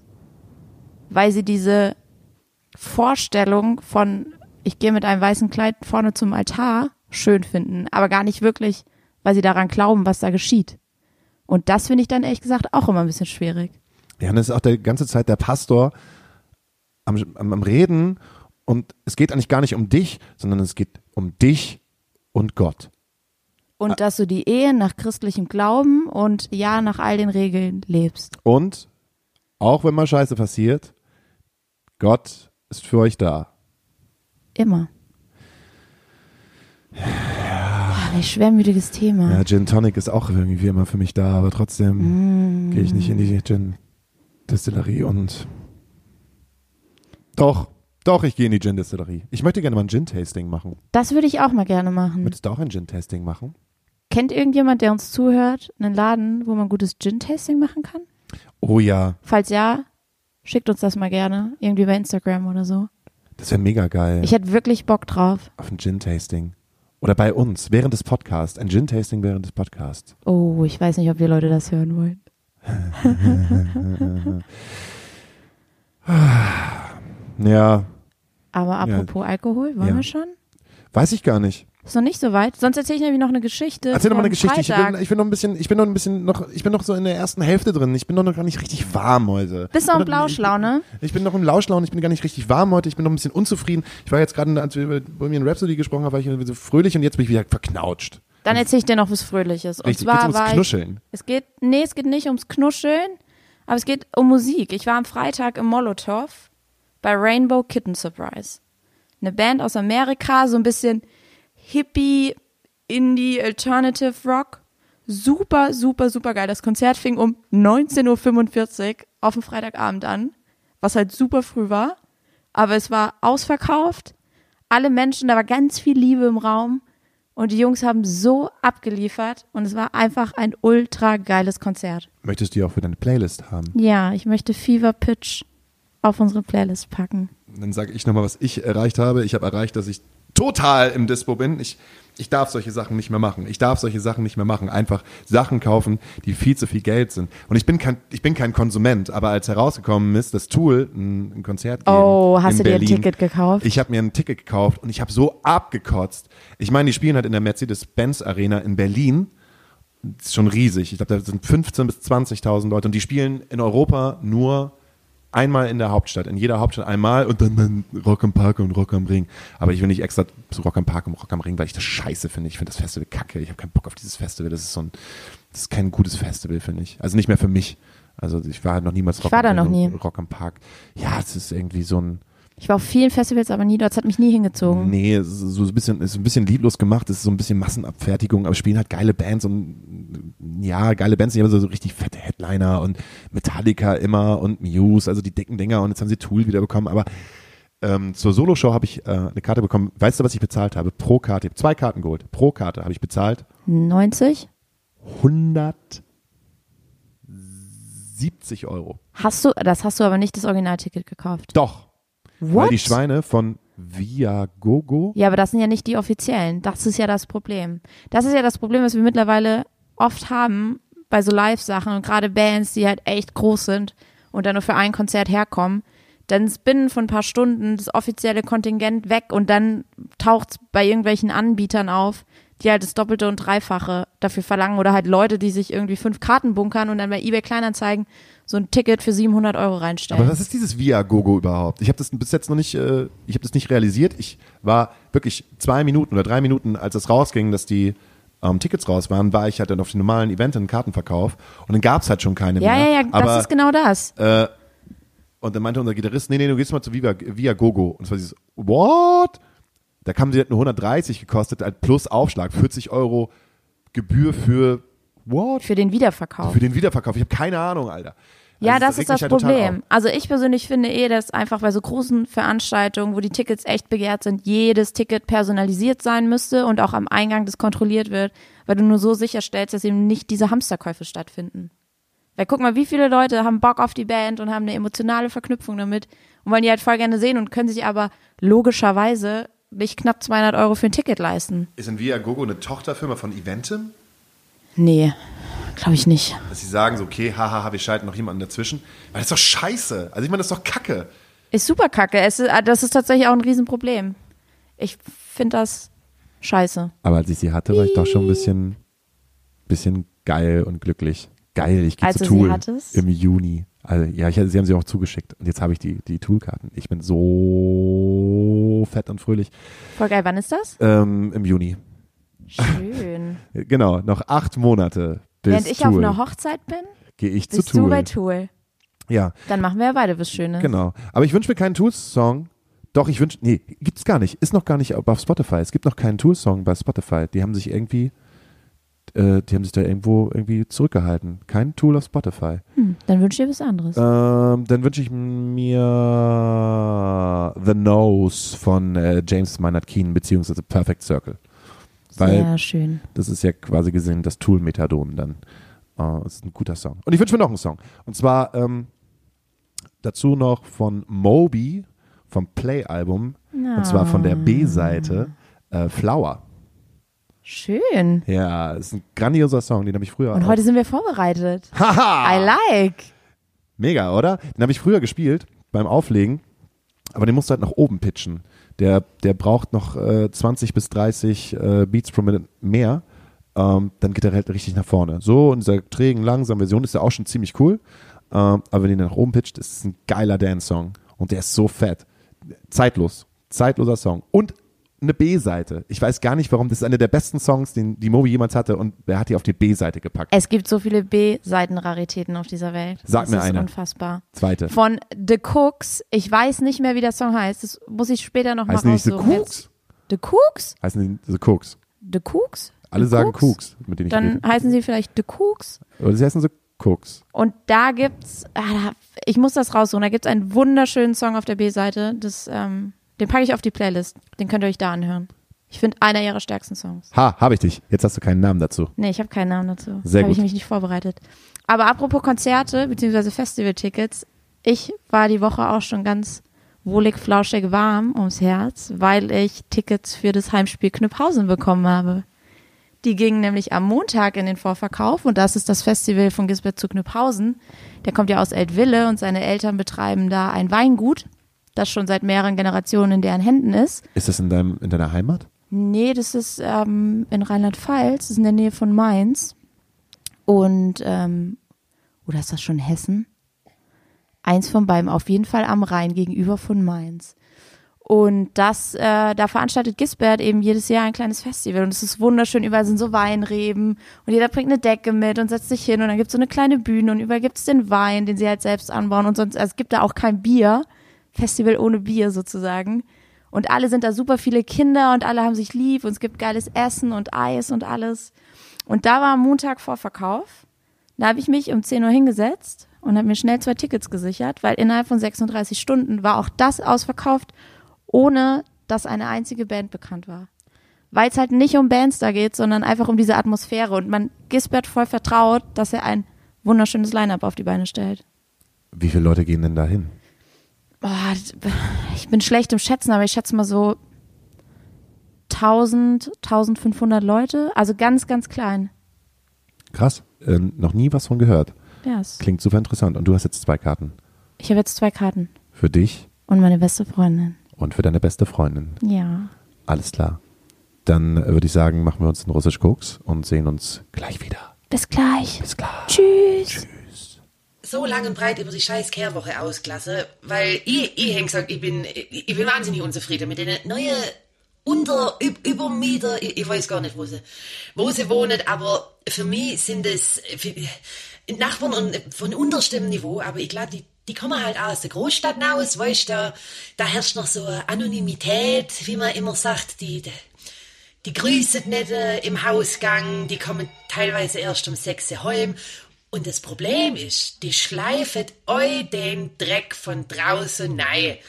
weil sie diese Vorstellung von, ich gehe mit einem weißen Kleid vorne zum Altar, schön finden, aber gar nicht wirklich, weil sie daran glauben, was da geschieht. Und das finde ich dann ehrlich gesagt auch immer ein bisschen schwierig. Ja, und das ist auch die ganze Zeit der Pastor am, am, am Reden und es geht eigentlich gar nicht um dich, sondern es geht um dich und Gott. Und dass du die Ehe nach christlichem Glauben und ja nach all den Regeln lebst. Und auch wenn mal Scheiße passiert, Gott ist für euch da. Immer. Ja. Ein schwermütiges Thema. Ja, Gin Tonic ist auch irgendwie immer für mich da, aber trotzdem gehe ich nicht in die Gin Distillerie und doch, doch, ich gehe in die Gin Distillerie. Ich möchte gerne mal ein Gin Tasting machen. Das würde ich auch mal gerne machen. Möchtest du auch ein Gin Tasting machen? Kennt irgendjemand, der uns zuhört, einen Laden, wo man gutes Gin-Tasting machen kann? Oh ja, Falls ja, schickt uns das mal gerne. Irgendwie bei Instagram oder so. das wäre mega geil. Ich hätte wirklich Bock drauf. auf ein Gin-Tasting. Oder bei uns, während des Podcasts. Ein Gin-Tasting während des Podcasts. Oh, ich weiß nicht, ob wir Leute das hören wollen. Ja, Aber apropos Alkohol, wollen Ja. wir schon? weiß ich gar nicht. Ist noch nicht so weit. Sonst erzähle ich nämlich noch eine Geschichte. Erzähl doch mal eine Geschichte. Ich bin, ich bin noch ein bisschen, ich bin noch ein bisschen noch, ich bin noch so in der ersten Hälfte drin. Ich bin noch gar nicht richtig warm heute. Bist du noch- Blauschlaune? Ich, ich bin noch im Lauschlaune, ich bin gar nicht richtig warm heute, ich bin noch ein bisschen unzufrieden. Ich war jetzt gerade, als wir über Bohemian Rhapsody gesprochen haben, war ich so fröhlich und jetzt bin ich wieder verknautscht. Dann erzähle ich dir noch was Fröhliches. Und Richtig, zwar geht's ums war ich, Knuscheln. es geht, nee, es geht nicht ums Knuscheln, aber es geht um Musik. Ich war am Freitag im Molotow bei Rainbow Kitten Surprise. Eine Band aus Amerika, so ein bisschen Hippie, Indie, Alternative Rock. Super, super, super geil. Das Konzert fing um 19.45 Uhr auf dem Freitagabend an, was halt super früh war. Aber es war ausverkauft. Alle Menschen, da war ganz viel Liebe im Raum. Und die Jungs haben so abgeliefert und es war einfach ein ultra geiles Konzert. Möchtest du die auch für deine Playlist haben? Ja, ich möchte Fever Pitch auf unsere Playlist packen. Dann sage ich nochmal, was ich erreicht habe. Ich habe erreicht, dass ich total im Dispo bin. Ich, ich darf solche Sachen nicht mehr machen. Ich darf solche Sachen nicht mehr machen. Einfach Sachen kaufen, die viel zu viel Geld sind. Und ich bin kein, ich bin kein Konsument, aber als herausgekommen ist, dass Tool ein, ein Konzert geben Oh, hast du dir ein Berlin, Ticket gekauft? Ich habe mir ein Ticket gekauft und ich habe so abgekotzt. Ich meine, die spielen halt in der Mercedes-Benz Arena in Berlin. Das ist schon riesig. Ich glaube, da sind 15.000 bis 20.000 Leute und die spielen in Europa nur einmal in der Hauptstadt, in jeder Hauptstadt einmal und dann, dann Rock am Park und Rock am Ring. Aber ich will nicht extra zu Rock am Park und Rock am Ring, weil ich das scheiße finde. Ich finde das Festival kacke. Ich habe keinen Bock auf dieses Festival. Das ist so ein, das ist kein gutes Festival, finde ich. Also nicht mehr für mich. Also ich war halt noch niemals Ich war da noch nie. Rock am Park. Ja, es ist irgendwie so ein, Ich war auf vielen Festivals, aber nie dort. Es hat mich nie hingezogen. Nee, es ist so ein bisschen, ist ein bisschen lieblos gemacht, es ist so ein bisschen Massenabfertigung, aber spielen halt geile Bands und ja, geile Bands, die haben so, so richtig fette Headliner und Metallica immer und Muse, also die dicken Dinger und jetzt haben sie Tool wieder bekommen, aber ähm, zur Soloshow habe ich äh, eine Karte bekommen. Weißt du, was ich bezahlt habe? Pro Karte. Ich habe zwei Karten geholt. Pro Karte habe ich bezahlt 90? 170 Euro. Hast du, das hast du aber nicht das Originalticket gekauft. Doch. Weil What? die Schweine von Viagogo. Ja, aber das sind ja nicht die offiziellen. Das ist ja das Problem. Das ist ja das Problem, was wir mittlerweile oft haben bei so Live-Sachen und gerade Bands, die halt echt groß sind und dann nur für ein Konzert herkommen. Dann ist binnen von ein paar Stunden das offizielle Kontingent weg und dann taucht's bei irgendwelchen Anbietern auf, die halt das Doppelte und Dreifache dafür verlangen oder halt Leute, die sich irgendwie fünf Karten bunkern und dann bei eBay Kleinanzeigen so ein Ticket für 700 Euro reinstellen. Aber was ist dieses Viagogo überhaupt? Ich habe das bis jetzt noch nicht, äh, ich habe das nicht realisiert. Ich war wirklich zwei Minuten oder drei Minuten, als es rausging, dass die ähm, Tickets raus waren, war ich halt dann auf den normalen Event in Kartenverkauf und dann gab's halt schon keine ja, mehr. ja, ja, das Aber, ist genau das. äh, und dann meinte unser Gitarrist, nee, nee, du gehst mal zu Via, Viagogo. Und es war dieses, what? Da kam sie halt nur 130 gekostet, plus Aufschlag, 40 Euro Gebühr für what? Für den Wiederverkauf. Für den Wiederverkauf. Ich habe keine Ahnung, Alter. Ja, Also, das ist das halt Problem. Also ich persönlich finde eh, dass einfach bei so großen Veranstaltungen, wo die Tickets echt begehrt sind, jedes Ticket personalisiert sein müsste und auch am Eingang das kontrolliert wird, weil du nur so sicherstellst, dass eben nicht diese Hamsterkäufe stattfinden. Weil guck mal, wie viele Leute haben Bock auf die Band und haben eine emotionale Verknüpfung damit und wollen die halt voll gerne sehen und können sich aber logischerweise nicht knapp 200 Euro für ein Ticket leisten. Ist in Viagogo eine Tochterfirma von Eventim? Nee, glaube ich nicht. Dass sie sagen so, okay, hahaha, wir schalten noch jemanden dazwischen. Weil das ist doch scheiße. Also ich meine, das ist doch Kacke. Ist super kacke. Es ist, das ist tatsächlich auch ein Riesenproblem. Ich finde das scheiße. Aber als ich sie hatte, war ich doch schon ein bisschen, bisschen geil und glücklich. Geil, ich gehe Als zu du sie Tool im Juni. Also ja, ich, sie haben sie auch zugeschickt und jetzt habe ich die, die Tool-Karten. Ich bin so fett und fröhlich. Voll geil. Wann ist das? Ähm, Im Juni. Schön. Genau, noch acht Monate bis Während ich Tool. auf einer Hochzeit bin, Gehe ich zu bist du Tool. bei Tool. Ja, Dann machen wir ja beide was Schönes. Genau. Aber ich wünsche mir keinen Tools-Song. Doch, ich wünsche, nee, gibt's gar nicht. Ist noch gar nicht auf Spotify. Es gibt noch keinen Tools-Song bei Spotify. Die haben sich irgendwie, äh, die haben sich da irgendwo irgendwie zurückgehalten. Kein Tool auf Spotify. Hm, dann wünsche ich dir was anderes. Ähm, dann wünsche ich mir The Nose von äh, James Maynard Keenan beziehungsweise Perfect Circle. Weil Sehr schön. das ist ja quasi gesehen das Tool-Methadon dann. Äh, das ist ein guter Song. Und ich wünsche mir noch einen Song. Und zwar ähm, dazu noch von Moby vom Play-Album. Und zwar von der B-Seite äh, Flower. Schön. Ja, ist ein grandioser Song, den habe ich früher Und heute sind wir vorbereitet. Haha! I like. Mega, oder? Den habe ich früher gespielt beim Auflegen, aber den musst du halt nach oben pitchen. Der, der braucht noch äh, 20 bis 30 äh, Beats pro Minute mehr. Ähm, dann geht er halt richtig nach vorne. So in dieser trägen, langsamen Version ist er auch schon ziemlich cool. Ähm, aber wenn ihr den nach oben pitcht, ist es ein geiler Dance-Song. Und der ist so fett. Zeitlos. Zeitloser Song. Und eine B-Seite. Ich weiß gar nicht warum. Das ist einer der besten Songs, den die Moby jemals hatte. Und wer hat die auf die B-Seite gepackt? Es gibt so viele B-Seiten-Raritäten auf dieser Welt. Sag das mir ist eine. unfassbar. Zweite. Von The Cooks. Ich weiß nicht mehr, wie der Song heißt. Das muss ich später noch die mal nicht The raussuchen. Cooks? The Cooks? Heißen die The Cooks? The Cooks? Alle The sagen Cooks, mit denen ich Dann rede. heißen sie vielleicht The Cooks. Oder sie heißen so Cooks. Und da gibt's, ah, da- ich muss das raussuchen, da gibt's einen wunderschönen Song auf der B-Seite. Das, ähm, den packe ich auf die Playlist. Den könnt ihr euch da anhören. Ich finde einer ihrer stärksten Songs. Ha, habe ich dich. Jetzt hast du keinen Namen dazu. Nee, ich habe keinen Namen dazu. Sehr Habe ich gut. mich nicht vorbereitet. Aber apropos Konzerte bzw. Festivaltickets, ich war die Woche auch schon ganz wohlig, flauschig warm ums Herz, weil ich Tickets für das Heimspiel Knüpphausen bekommen habe. Die gingen nämlich am Montag in den Vorverkauf und das ist das Festival von Gisbert zu Knüpphausen. Der kommt ja aus Eltville und seine Eltern betreiben da ein Weingut, das schon seit mehreren Generationen in deren Händen ist. Ist das in, deinem, in deiner Heimat? Nee, das ist ähm, in Rheinland-Pfalz, das ist in der Nähe von Mainz. Und, ähm, oder ist das schon Hessen? Eins von beiden, auf jeden Fall am Rhein gegenüber von Mainz. Und das, äh, da veranstaltet Gisbert eben jedes Jahr ein kleines Festival und es ist wunderschön, überall sind so Weinreben und jeder bringt eine Decke mit und setzt sich hin und dann gibt's so eine kleine Bühne und überall gibt's den Wein, den sie halt selbst anbauen und sonst, also es gibt da auch kein Bier, Festival ohne Bier sozusagen. Und alle sind da super viele Kinder und alle haben sich lieb und es gibt geiles Essen und Eis und alles. Und da war am Montag Vorverkauf. Da habe ich mich um 10 Uhr hingesetzt, und habe mir schnell zwei Tickets gesichert, weil innerhalb von 36 Stunden war auch das ausverkauft, ohne dass eine einzige Band bekannt war. Weil es halt nicht um Bands da geht, sondern einfach um diese Atmosphäre und man Gisbert voll vertraut, dass er ein wunderschönes Line-Up auf die Beine stellt. Wie viele Leute gehen denn da hin? Boah, ich bin schlecht im Schätzen, aber ich schätze mal so 1000, 1500 Leute, also ganz, ganz klein. Krass. Äh, noch nie was von gehört. Ja, es- Klingt super interessant. Und du hast jetzt zwei Karten. ich habe jetzt zwei Karten Für dich und meine beste Freundin. und für deine beste Freundin. Ja. Alles klar. Dann äh, würde ich sagen, machen wir uns einen russisch Koks und sehen uns gleich wieder. Bis gleich. Bis klar. Tschüss. So lang und breit über die scheiß Kehrwoche ausgelassen, weil ich, ich hab gesagt, ich bin, ich, ich bin wahnsinnig unzufrieden mit den neuen Unter, Üb- Übermieter, ich, ich weiß gar nicht, wo sie, wo sie wohnen, aber für mich sind es Nachbarn und von unterstem Niveau, aber ich glaube, die, die kommen halt aus der Großstadt raus, weißt du, da, da herrscht noch so eine Anonymität, wie man immer sagt, die, die die grüßen nicht äh, im Hausgang, die kommen teilweise erst um sechs Uhr heim. Und das Problem ist, die schleifen eu den Dreck von draußen rein.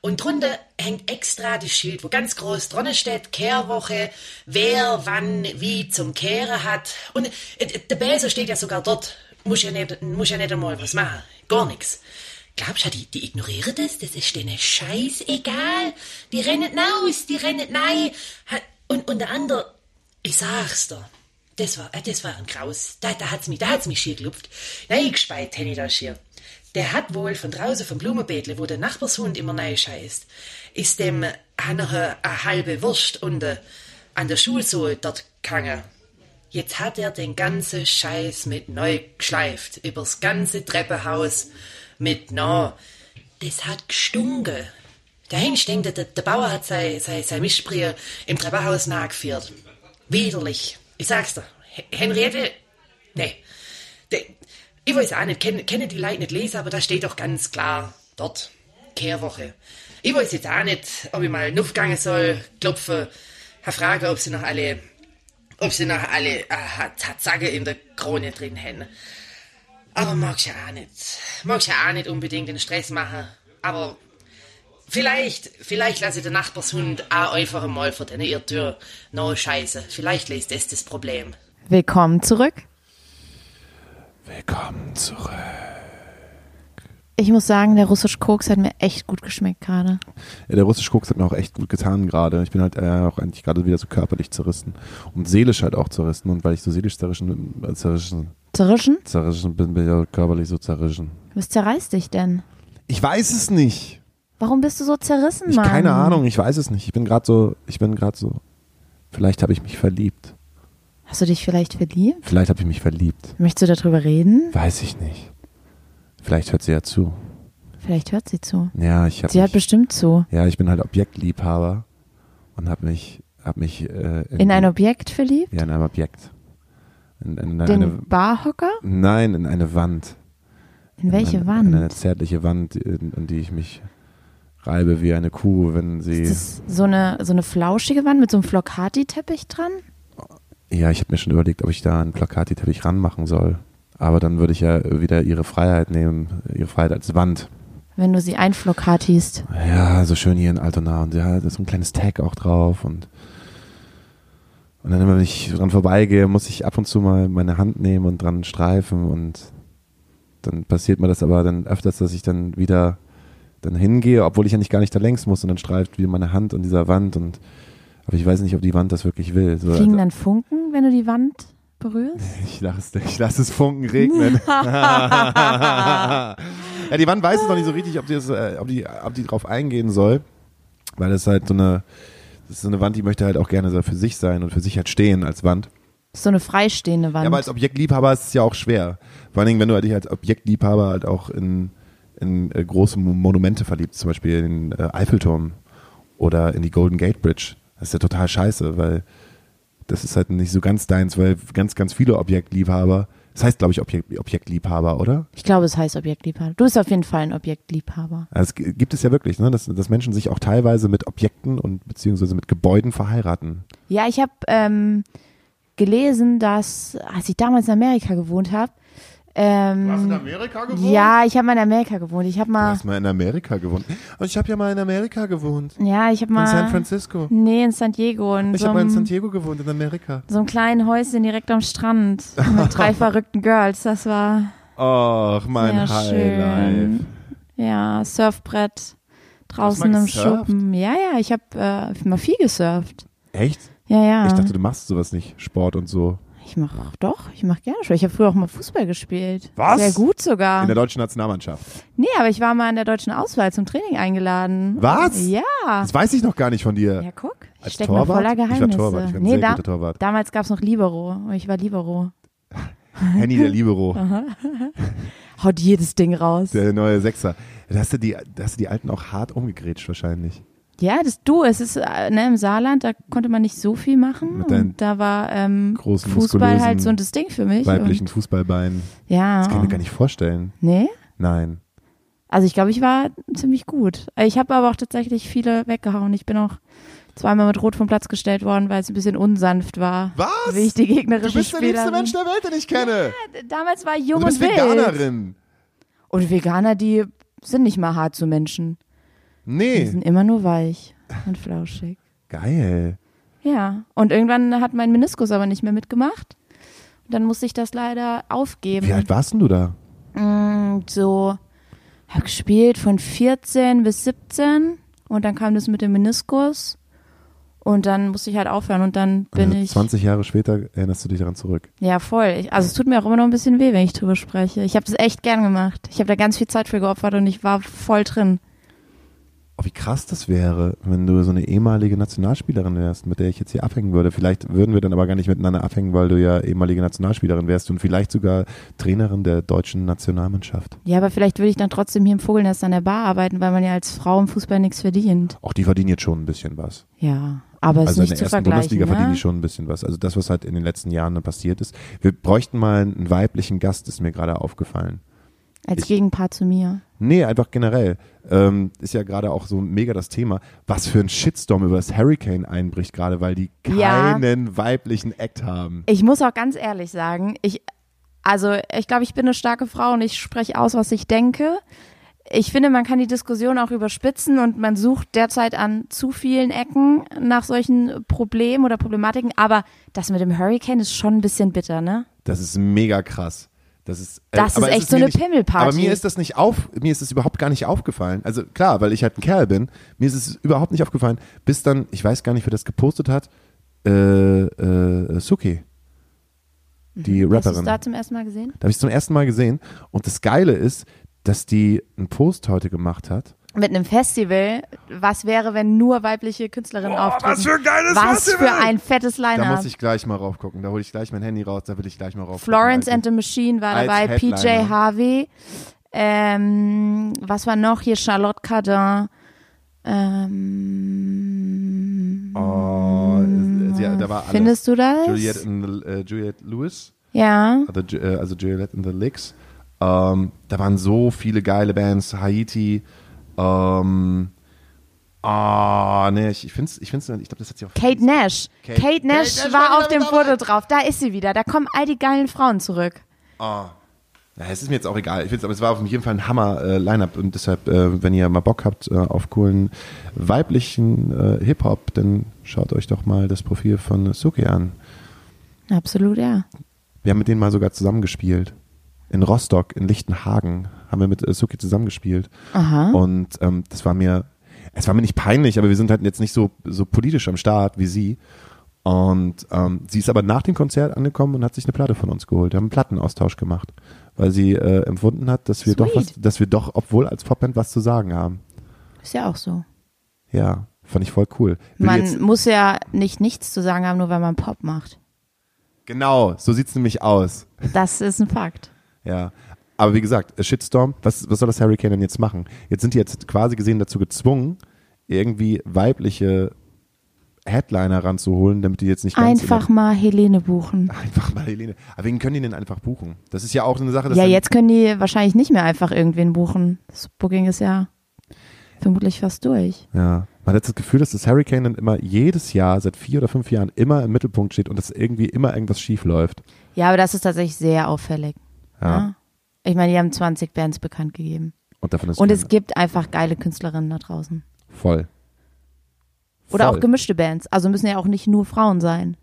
Und drunter hängt extra das Schild, wo ganz groß dran steht, Kehrwoche, wer wann wie zum Kehren hat. Und äh, der Bäser steht ja sogar dort. Muss ja nicht, muss ja nicht einmal was machen. Gar nichts. Glaubst du, die, die ignorieren das? Das ist denen scheißegal. Die rennen raus, die rennen rein. Ha- Und, und der andere, ich sag's dir, das war, äh, das war ein Kraus. Da, da hat's mich, da hat's mich schier gelupft. Nein, gespeit, Henny, das schier. Der hat wohl von draußen vom Blumenbeetle, wo der Nachbarshund immer neu scheißt, ist dem hat noch eine, halbe Wurst äh, an der Schulsohle dort gehangen. Jetzt hat er den ganzen Scheiß mit neu geschleift, übers ganze Treppenhaus mit neu. Das hat gestunken. Der Hengst denkt, der, der Bauer hat sein, sein, sein Mischbrühe im Treppenhaus nachgeführt. Widerlich. Ich sag's dir. Henriette, nee. De, ich weiß auch nicht, kenne kenne die Leute nicht lesen, aber da steht doch ganz klar dort, Kehrwoche. Ich weiß jetzt auch nicht, ob ich mal aufgehen soll, klopfen, fragen, ob sie noch alle, ob sie noch alle äh, Tatsache in der Krone drin haben. Aber magst ja auch nicht, magst ja auch nicht unbedingt den Stress machen, aber Vielleicht, vielleicht lasse ich den Nachbarshund auch einfach mal vor deiner Irrtür noch scheiße. Vielleicht löst das das Problem. Willkommen zurück. Willkommen zurück. Ich muss sagen, der russische Koks hat mir echt gut geschmeckt gerade. Ja, der russische Koks hat mir auch echt gut getan gerade. Ich bin halt äh, auch eigentlich gerade wieder so körperlich zerrissen und seelisch halt auch zerrissen. Und weil ich so seelisch zerrissen, äh, zerrissen, Zerrischen? zerrissen bin, bin ich auch körperlich so zerrissen. Was zerreißt dich denn? Ich weiß es nicht. Warum bist du so zerrissen, Ich Mann? keine Ahnung, ich weiß es nicht. Ich bin gerade so, ich bin gerade so. Vielleicht habe ich mich verliebt. Hast du dich vielleicht verliebt? Vielleicht habe ich mich verliebt. Möchtest du darüber reden? Weiß ich nicht. Vielleicht hört sie ja zu. Vielleicht hört sie zu. Ja, ich habe Sie hat mich, bestimmt zu. ja, ich bin halt Objektliebhaber und habe mich, habe mich äh, In ein Objekt verliebt? ja in einem Objekt. In, in, in Den eine, Barhocker? nein, in eine Wand. In welche eine, Wand? Eine zärtliche Wand, in, in die ich mich reibe wie eine Kuh, wenn sie. Ist das so eine, so eine flauschige Wand mit so einem Flocati-Teppich dran? Ja, ich habe mir schon überlegt, ob ich da einen Plakatiteppich ranmachen soll. Aber dann würde ich ja wieder ihre Freiheit nehmen, ihre Freiheit als Wand. Wenn du sie einflocatist. Ja, so schön hier in Altona und ja, da ist so ein kleines Tag auch drauf und und dann, wenn ich dran vorbeigehe, muss ich ab und zu mal meine Hand nehmen und dran streifen und dann passiert mir das aber dann öfters, dass ich dann wieder dann hingehe, obwohl ich ja nicht gar nicht da längs muss und dann streift wieder meine Hand an dieser Wand und aber ich weiß nicht, ob die Wand das wirklich will. So, Fliegen dann Funken, wenn du die Wand berührst? ich lasse es, ich lasse es Funken regnen. ja, die Wand weiß es noch nicht so richtig, ob die, das, äh, ob die, ob die drauf eingehen soll, weil das halt so eine, das ist so eine Wand, die möchte halt auch gerne so für sich sein und für sich halt stehen als Wand. So eine freistehende Wand. Ja, aber als Objektliebhaber ist es ja auch schwer. Vor allen Dingen, wenn du dich als Objektliebhaber halt auch in, in äh, große Mo- Monumente verliebst, zum Beispiel in den äh, Eiffelturm oder in die Golden Gate Bridge. Das ist ja total scheiße, weil das ist halt nicht so ganz deins, weil ganz, ganz viele Objektliebhaber, das heißt, glaube ich, Objekt, Objektliebhaber, oder? ich glaube, es heißt Objektliebhaber. Du bist auf jeden Fall ein Objektliebhaber. Also g- gibt es ja wirklich, ne? dass, dass Menschen sich auch teilweise mit Objekten und beziehungsweise mit Gebäuden verheiraten. Ja, ich habe ähm, gelesen, dass, als ich damals in Amerika gewohnt habe, Ähm, Amerika ja, ich habe mal in Amerika gewohnt. Ich habe Du mal, hast mal in Amerika gewohnt. Und ich habe ja mal in Amerika gewohnt. ja, ich habe mal, In San Francisco. nee, in San Diego, in Ich so, habe mal in San Diego gewohnt, in Amerika. so einem kleinen Häuschen direkt am Strand mit drei verrückten Girls. Das war, Ach, mein Highlight. schön. ja, Surfbrett draußen im gesurft? Schuppen. Ja, ja, ich habe äh, mal viel gesurft. Echt? Ja, ja. Ich dachte, du machst sowas nicht, Sport und so. Ich mach doch, ich mach gerne Sport. Ich habe früher auch mal Fußball gespielt. Was? Sehr gut sogar. In der deutschen Nationalmannschaft. Nee, aber ich war mal in der deutschen Auswahl zum Training eingeladen. Was? Ja. Das weiß ich noch gar nicht von dir. Ja, guck. Ich Als steck noch Torwart? voller Ich war Geheimnisse. Torwart, ich war ein nee, sehr da, guter Torwart. damals gab's noch Libero und ich war Libero. Henny der Libero, Haut jedes Ding raus. der neue Sechser. Da hast, du die, da hast du die Alten auch hart umgegrätscht wahrscheinlich. Ja, das du, es ist äh, ne, im Saarland, da konnte man nicht so viel machen. Mit Und da war ähm, großen, Fußball halt so das Ding für mich. Weiblichen Und, Fußballbeinen. ja. Das kann ich mir gar nicht vorstellen. Nee? Nein. Also ich glaube, ich war ziemlich gut. Ich habe aber auch tatsächlich viele weggehauen. Ich bin auch zweimal mit Rot vom Platz gestellt worden, weil es ein bisschen unsanft war. Was? Wie ich die gegnerische Du bist der liebste Mensch der Welt, den ich kenne. Damals war ich jung du bist und wild. Veganerin. Und Veganer, die sind nicht mal hart zu Menschen. Die Nee. sind immer nur weich und flauschig. Geil. Ja. Und irgendwann hat mein Meniskus aber nicht mehr mitgemacht. Und dann musste ich das leider aufgeben. Wie alt warst denn du da? Mm, so, hab gespielt von 14 bis 17 und dann kam das mit dem Meniskus und dann musste ich halt aufhören und dann bin Also ich 20 Jahre später erinnerst du dich daran zurück. ja voll. Ich, also es tut mir auch immer noch ein bisschen weh, wenn ich drüber spreche. Ich habe das echt gern gemacht. Ich habe da ganz viel Zeit für geopfert und ich war voll drin. Oh, wie krass das wäre, wenn du so eine ehemalige Nationalspielerin wärst, mit der ich jetzt hier abhängen würde. Vielleicht würden wir dann aber gar nicht miteinander abhängen, weil du ja ehemalige Nationalspielerin wärst und vielleicht sogar Trainerin der deutschen Nationalmannschaft. Ja, aber vielleicht würde ich dann trotzdem hier im Vogelnest an der Bar arbeiten, weil man ja als Frau im Fußball nichts verdient. Auch die verdienen jetzt schon ein bisschen was. Ja, aber es also ist in nicht der zu ersten. Bundesliga verdienen ne? die schon ein bisschen was. Also das, was halt in den letzten Jahren dann passiert ist. Wir bräuchten mal einen weiblichen Gast, ist mir gerade aufgefallen. Als ich- Gegenpart zu mir. Nee, einfach generell. Ähm, ist ja gerade auch so mega das Thema, was für ein Shitstorm über das Hurricane einbricht, gerade weil die Ja. keinen weiblichen Act haben. Ich muss auch ganz ehrlich sagen, ich, also ich glaube, ich bin eine starke Frau und ich spreche aus, was ich denke. Ich finde, man kann die Diskussion auch überspitzen und man sucht derzeit an zu vielen Ecken nach solchen Problemen oder Problematiken. Aber das mit dem Hurricane ist schon ein bisschen bitter, ne? Das ist mega krass. Das ist, äh, Das ist echt so mir eine nicht, Pimmelparty. Aber mir ist das nicht auf, mir ist das überhaupt gar nicht aufgefallen. Also klar, weil ich halt ein Kerl bin, mir ist es überhaupt nicht aufgefallen, bis dann, ich weiß gar nicht, wer das gepostet hat, äh, äh, Suki, die Hast du es Rapperin. da zum ersten Mal gesehen? Da habe ich es zum ersten Mal gesehen. Und das Geile ist, dass die einen Post heute gemacht hat. Mit einem Festival, was wäre, wenn nur weibliche Künstlerinnen auftreten? ein geiles Was für ein fettes Da Line-Up. muss ich gleich mal raufgucken. Da hole ich gleich mein Handy raus, da will ich gleich mal raufgucken. Florence and the Machine war dabei, PJ. Harvey, ähm, was war noch hier, Charlotte Cardin, ähm, Oh, sie, da war alles. findest du das? Juliette, in the, äh, Juliette Lewis, ja, also, äh, also Juliette in the Licks. Ähm, da waren so viele geile Bands. Haiti. Ähm, ah, nee, ich, ich finde ich find's, ich glaube, das hat sie auch. Kate Nash. Kate- Kate, Nash Kate Nash war war auf dem. Foto drauf, da ist sie wieder, da kommen all die geilen Frauen zurück. Ah. Ja, es ist mir jetzt auch egal. Ich find's, aber es war auf jeden Fall ein Hammer-Line-Up und deshalb, äh, wenn ihr mal Bock habt äh, auf coolen weiblichen äh, Hip-Hop, dann schaut euch doch mal das Profil von Suki an. Absolut, ja. Wir haben mit denen mal sogar zusammengespielt. In Rostock, in Lichtenhagen haben wir mit äh, Suki zusammengespielt. Aha. Und ähm, das war mir, es war mir nicht peinlich, aber wir sind halt jetzt nicht so, so politisch am Start wie sie. Und ähm, sie ist aber nach dem Konzert angekommen und hat sich eine Platte von uns geholt. Wir haben einen Plattenaustausch gemacht, weil sie äh, empfunden hat, dass wir doch was, dass wir doch, obwohl als Popband was zu sagen haben. Ist ja auch so. Ja, fand ich voll cool. Will Man muss ja nicht nichts zu sagen haben, nur weil man Pop macht. genau, so sieht's nämlich aus. Das ist ein Fakt. Ja. Aber wie gesagt, Shitstorm, was, was soll das Hurricane denn jetzt machen? Jetzt sind die jetzt quasi gesehen dazu gezwungen, irgendwie weibliche Headliner ranzuholen, damit die jetzt nicht ganz Einfach mal Helene buchen. einfach mal Helene. Aber wen können die denn einfach buchen? Das ist ja auch eine Sache, dass Ja, jetzt können die wahrscheinlich nicht mehr einfach irgendwen buchen. Das Booking ist ja vermutlich fast durch. Ja. Man hat das Gefühl, dass das Hurricane dann immer jedes Jahr, seit vier oder fünf Jahren, immer im Mittelpunkt steht und dass irgendwie immer irgendwas schief läuft. Ja, aber das ist tatsächlich sehr auffällig. Ja. Ich meine, die haben 20 Bands bekannt gegeben. Und davon ist Und es gibt einfach geile Künstlerinnen da draußen. voll. Oder Voll. auch gemischte Bands. Also müssen ja auch nicht nur Frauen sein.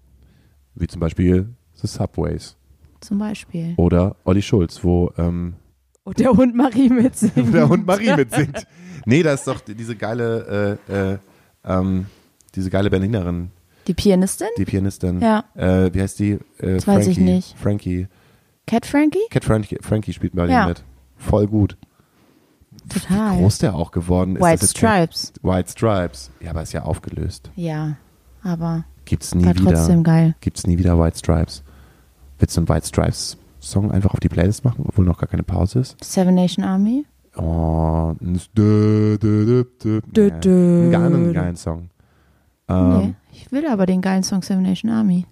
Wie zum Beispiel The Subways Zum Beispiel. oder Olli Schulz, wo ähm, Und der Hund Marie mitsingt. der Hund Marie mitsingt. Nee, da ist doch diese geile, äh, äh, ähm, diese geile Berlinerin, Die Pianistin? die Pianistin. Ja. Äh, wie heißt die? Äh, Das weiß ich Frankie. nicht. Frankie. Cat Frankie? Cat Frankie, Frankie spielt bei Berlin Ja. mit. Voll gut. Total. Groß der auch geworden ist. White jetzt kein- Stripes. White Stripes. Ja, aber ist ja aufgelöst. Ja, aber Gibt's nie war wieder. trotzdem geil. Gibt's nie wieder White Stripes. Willst du einen White Stripes Song einfach auf die Playlist machen, obwohl noch gar keine Pause ist? Seven Nation Army? Oh, ein dö, dö, dö, dö. Dö. Einen geilen Song. Ähm, nee, ich will aber den geilen Song Seven Nation Army.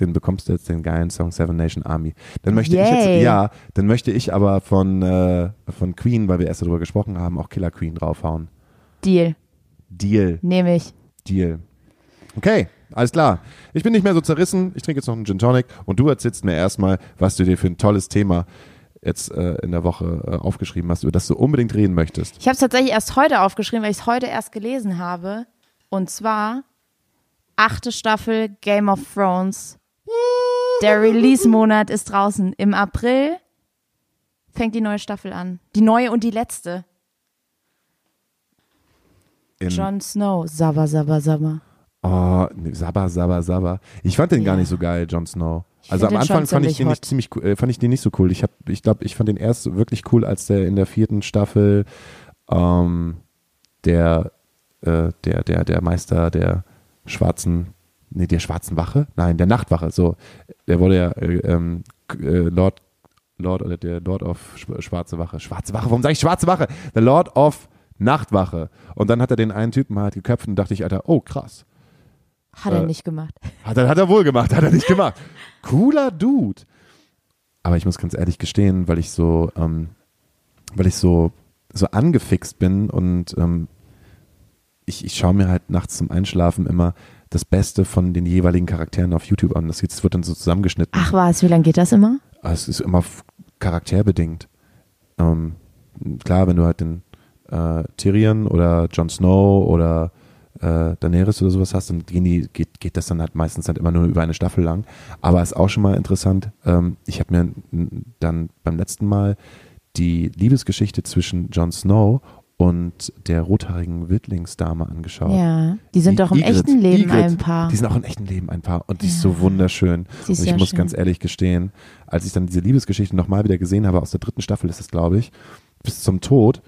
Den bekommst du jetzt den geilen Song Seven Nation Army. Dann möchte ich Yay. jetzt, ja, dann möchte ich aber von, äh, von Queen, weil wir erst darüber gesprochen haben, auch Killer Queen draufhauen. Deal. Deal, Nehme ich. Deal. Okay, alles klar. Ich bin nicht mehr so zerrissen. Ich trinke jetzt noch einen Gin Tonic und du erzählst mir erstmal, was du dir für ein tolles Thema jetzt äh, in der Woche äh, aufgeschrieben hast, über das du unbedingt reden möchtest. Ich habe es tatsächlich erst heute aufgeschrieben, weil ich es heute erst gelesen habe. Und zwar achte Staffel Game of Thrones. Der Release-Monat ist draußen. Im April fängt die neue Staffel an. Die neue und die letzte. In, Jon Snow. Sabba, sabba, sabba. Oh, nee, Sabba, Sabba. Ich fand den gar Ja. nicht so geil, Jon Snow. Ich Also am Anfang fand ich den nicht ziemlich, äh, fand ich den nicht so cool. Ich ich glaube, ich fand den erst wirklich cool, als der in der vierten Staffel ähm, der, äh, der, der, der Meister der schwarzen, nee, der schwarzen Wache? Nein, der Nachtwache. So, der wurde ja äh, ähm, äh, Lord, Lord oder der Lord of Sch- Schwarze Wache. Schwarze Wache, warum sage ich Schwarze Wache? Der Lord of Nachtwache. Und dann hat er den einen Typen halt geköpft und dachte ich, Alter, oh krass. Hat Äh, er nicht gemacht. Hat er, hat er wohl gemacht, hat er nicht gemacht. Cooler Dude. Aber ich muss ganz ehrlich gestehen, weil ich so, ähm, weil ich so, so angefixt bin und ähm, ich, ich schaue mir halt nachts zum Einschlafen immer das Beste von den jeweiligen Charakteren auf YouTube an. Das, jetzt wird dann so zusammengeschnitten. Ach was, wie lange geht das immer? Aber Es ist immer charakterbedingt. Ähm, klar, wenn du halt den äh, Tyrion oder Jon Snow oder äh, Daenerys oder sowas hast, dann gehen die, geht, geht das dann halt meistens halt immer nur über eine Staffel lang. Aber ist auch schon mal interessant. Ähm, ich habe mir dann beim letzten Mal die Liebesgeschichte zwischen Jon Snow und der rothaarigen Wildlingsdame angeschaut. Ja. Die sind Die doch im Ygritte. echten Leben Ygritte. ein Paar. Die sind auch im echten Leben ein Paar und die ist Ja. so wunderschön. Sie ist und ich muss schön. ganz ehrlich gestehen, als ich dann diese Liebesgeschichte nochmal wieder gesehen habe, aus der dritten Staffel ist es, glaube ich, bis zum Tod,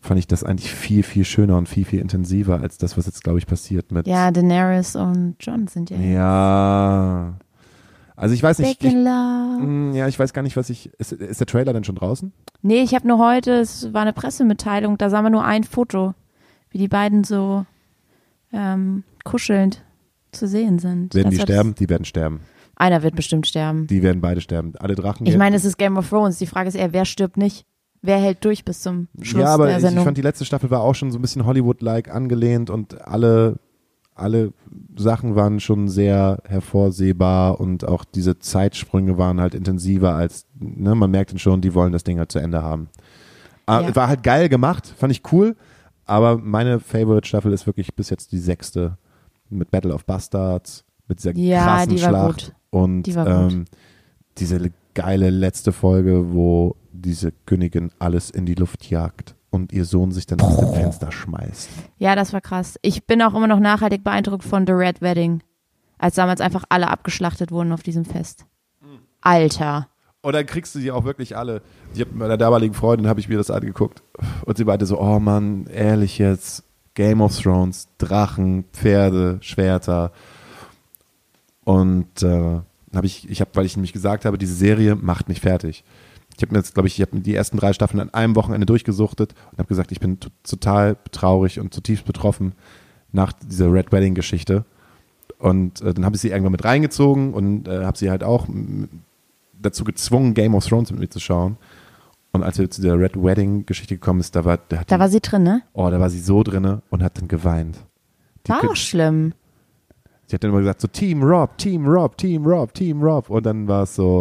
fand ich das eigentlich viel, viel schöner und viel, viel intensiver als das, was jetzt, glaube ich, passiert mit. Ja, Daenerys und Jon sind ja. Ja. Also ich weiß nicht. Ich, Love. Mm, ja, ich weiß gar nicht, was ich. Ist, ist der Trailer denn schon draußen? Nee, ich habe nur heute, es war eine Pressemitteilung, da sah man nur ein Foto, wie die beiden so ähm, kuschelnd zu sehen sind. Werden Das die sterben? Die werden sterben. Einer wird bestimmt sterben. Die werden beide sterben. Alle Drachen. Ich meine, es ist Game of Thrones. Die Frage ist eher, wer stirbt nicht? Wer hält durch bis zum Schluss ja, aber der ich, ich Sendung? fand die letzte Staffel war auch schon so ein bisschen Hollywood-like angelehnt und alle, alle Sachen waren schon sehr hervorsehbar und auch diese Zeitsprünge waren halt intensiver als, ne, man merkt dann schon, die wollen das Ding halt zu Ende haben. Äh, Ja. War halt geil gemacht, fand ich cool, aber meine Favorite-Staffel ist wirklich bis jetzt die sechste mit Battle of Bastards, mit dieser Ja, krassen die war Schlacht und Die ähm, diese le- geile letzte Folge, wo diese Königin alles in die Luft jagt und ihr Sohn sich dann aus dem Fenster schmeißt. ja, das war krass. Ich bin auch immer noch nachhaltig beeindruckt von The Red Wedding, als damals einfach alle abgeschlachtet wurden auf diesem Fest. Alter. Und dann kriegst du die auch wirklich alle. Ich habe mit meiner damaligen Freundin habe ich mir das angeguckt und sie meinte so, oh Mann, ehrlich jetzt, Game of Thrones, Drachen, Pferde, Schwerter. Und äh, habe ich, ich habe, weil ich nämlich gesagt habe, diese Serie macht mich fertig. Ich habe mir jetzt, glaube ich, ich habe die ersten drei Staffeln an einem Wochenende durchgesuchtet und habe gesagt, ich bin total traurig und zutiefst betroffen nach dieser Red Wedding Geschichte. Und äh, dann habe ich sie irgendwann mit reingezogen und äh, habe sie halt auch dazu gezwungen, Game of Thrones mit mir zu schauen. Und als wir zu der Red Wedding Geschichte gekommen ist, da war, da Da die, war sie drin, ne? oh, da war sie so drinne und hat dann geweint. Die War auch schlimm. Sie hat dann immer gesagt so Team Rob, Team Rob, Team Rob, Team Rob und dann war es so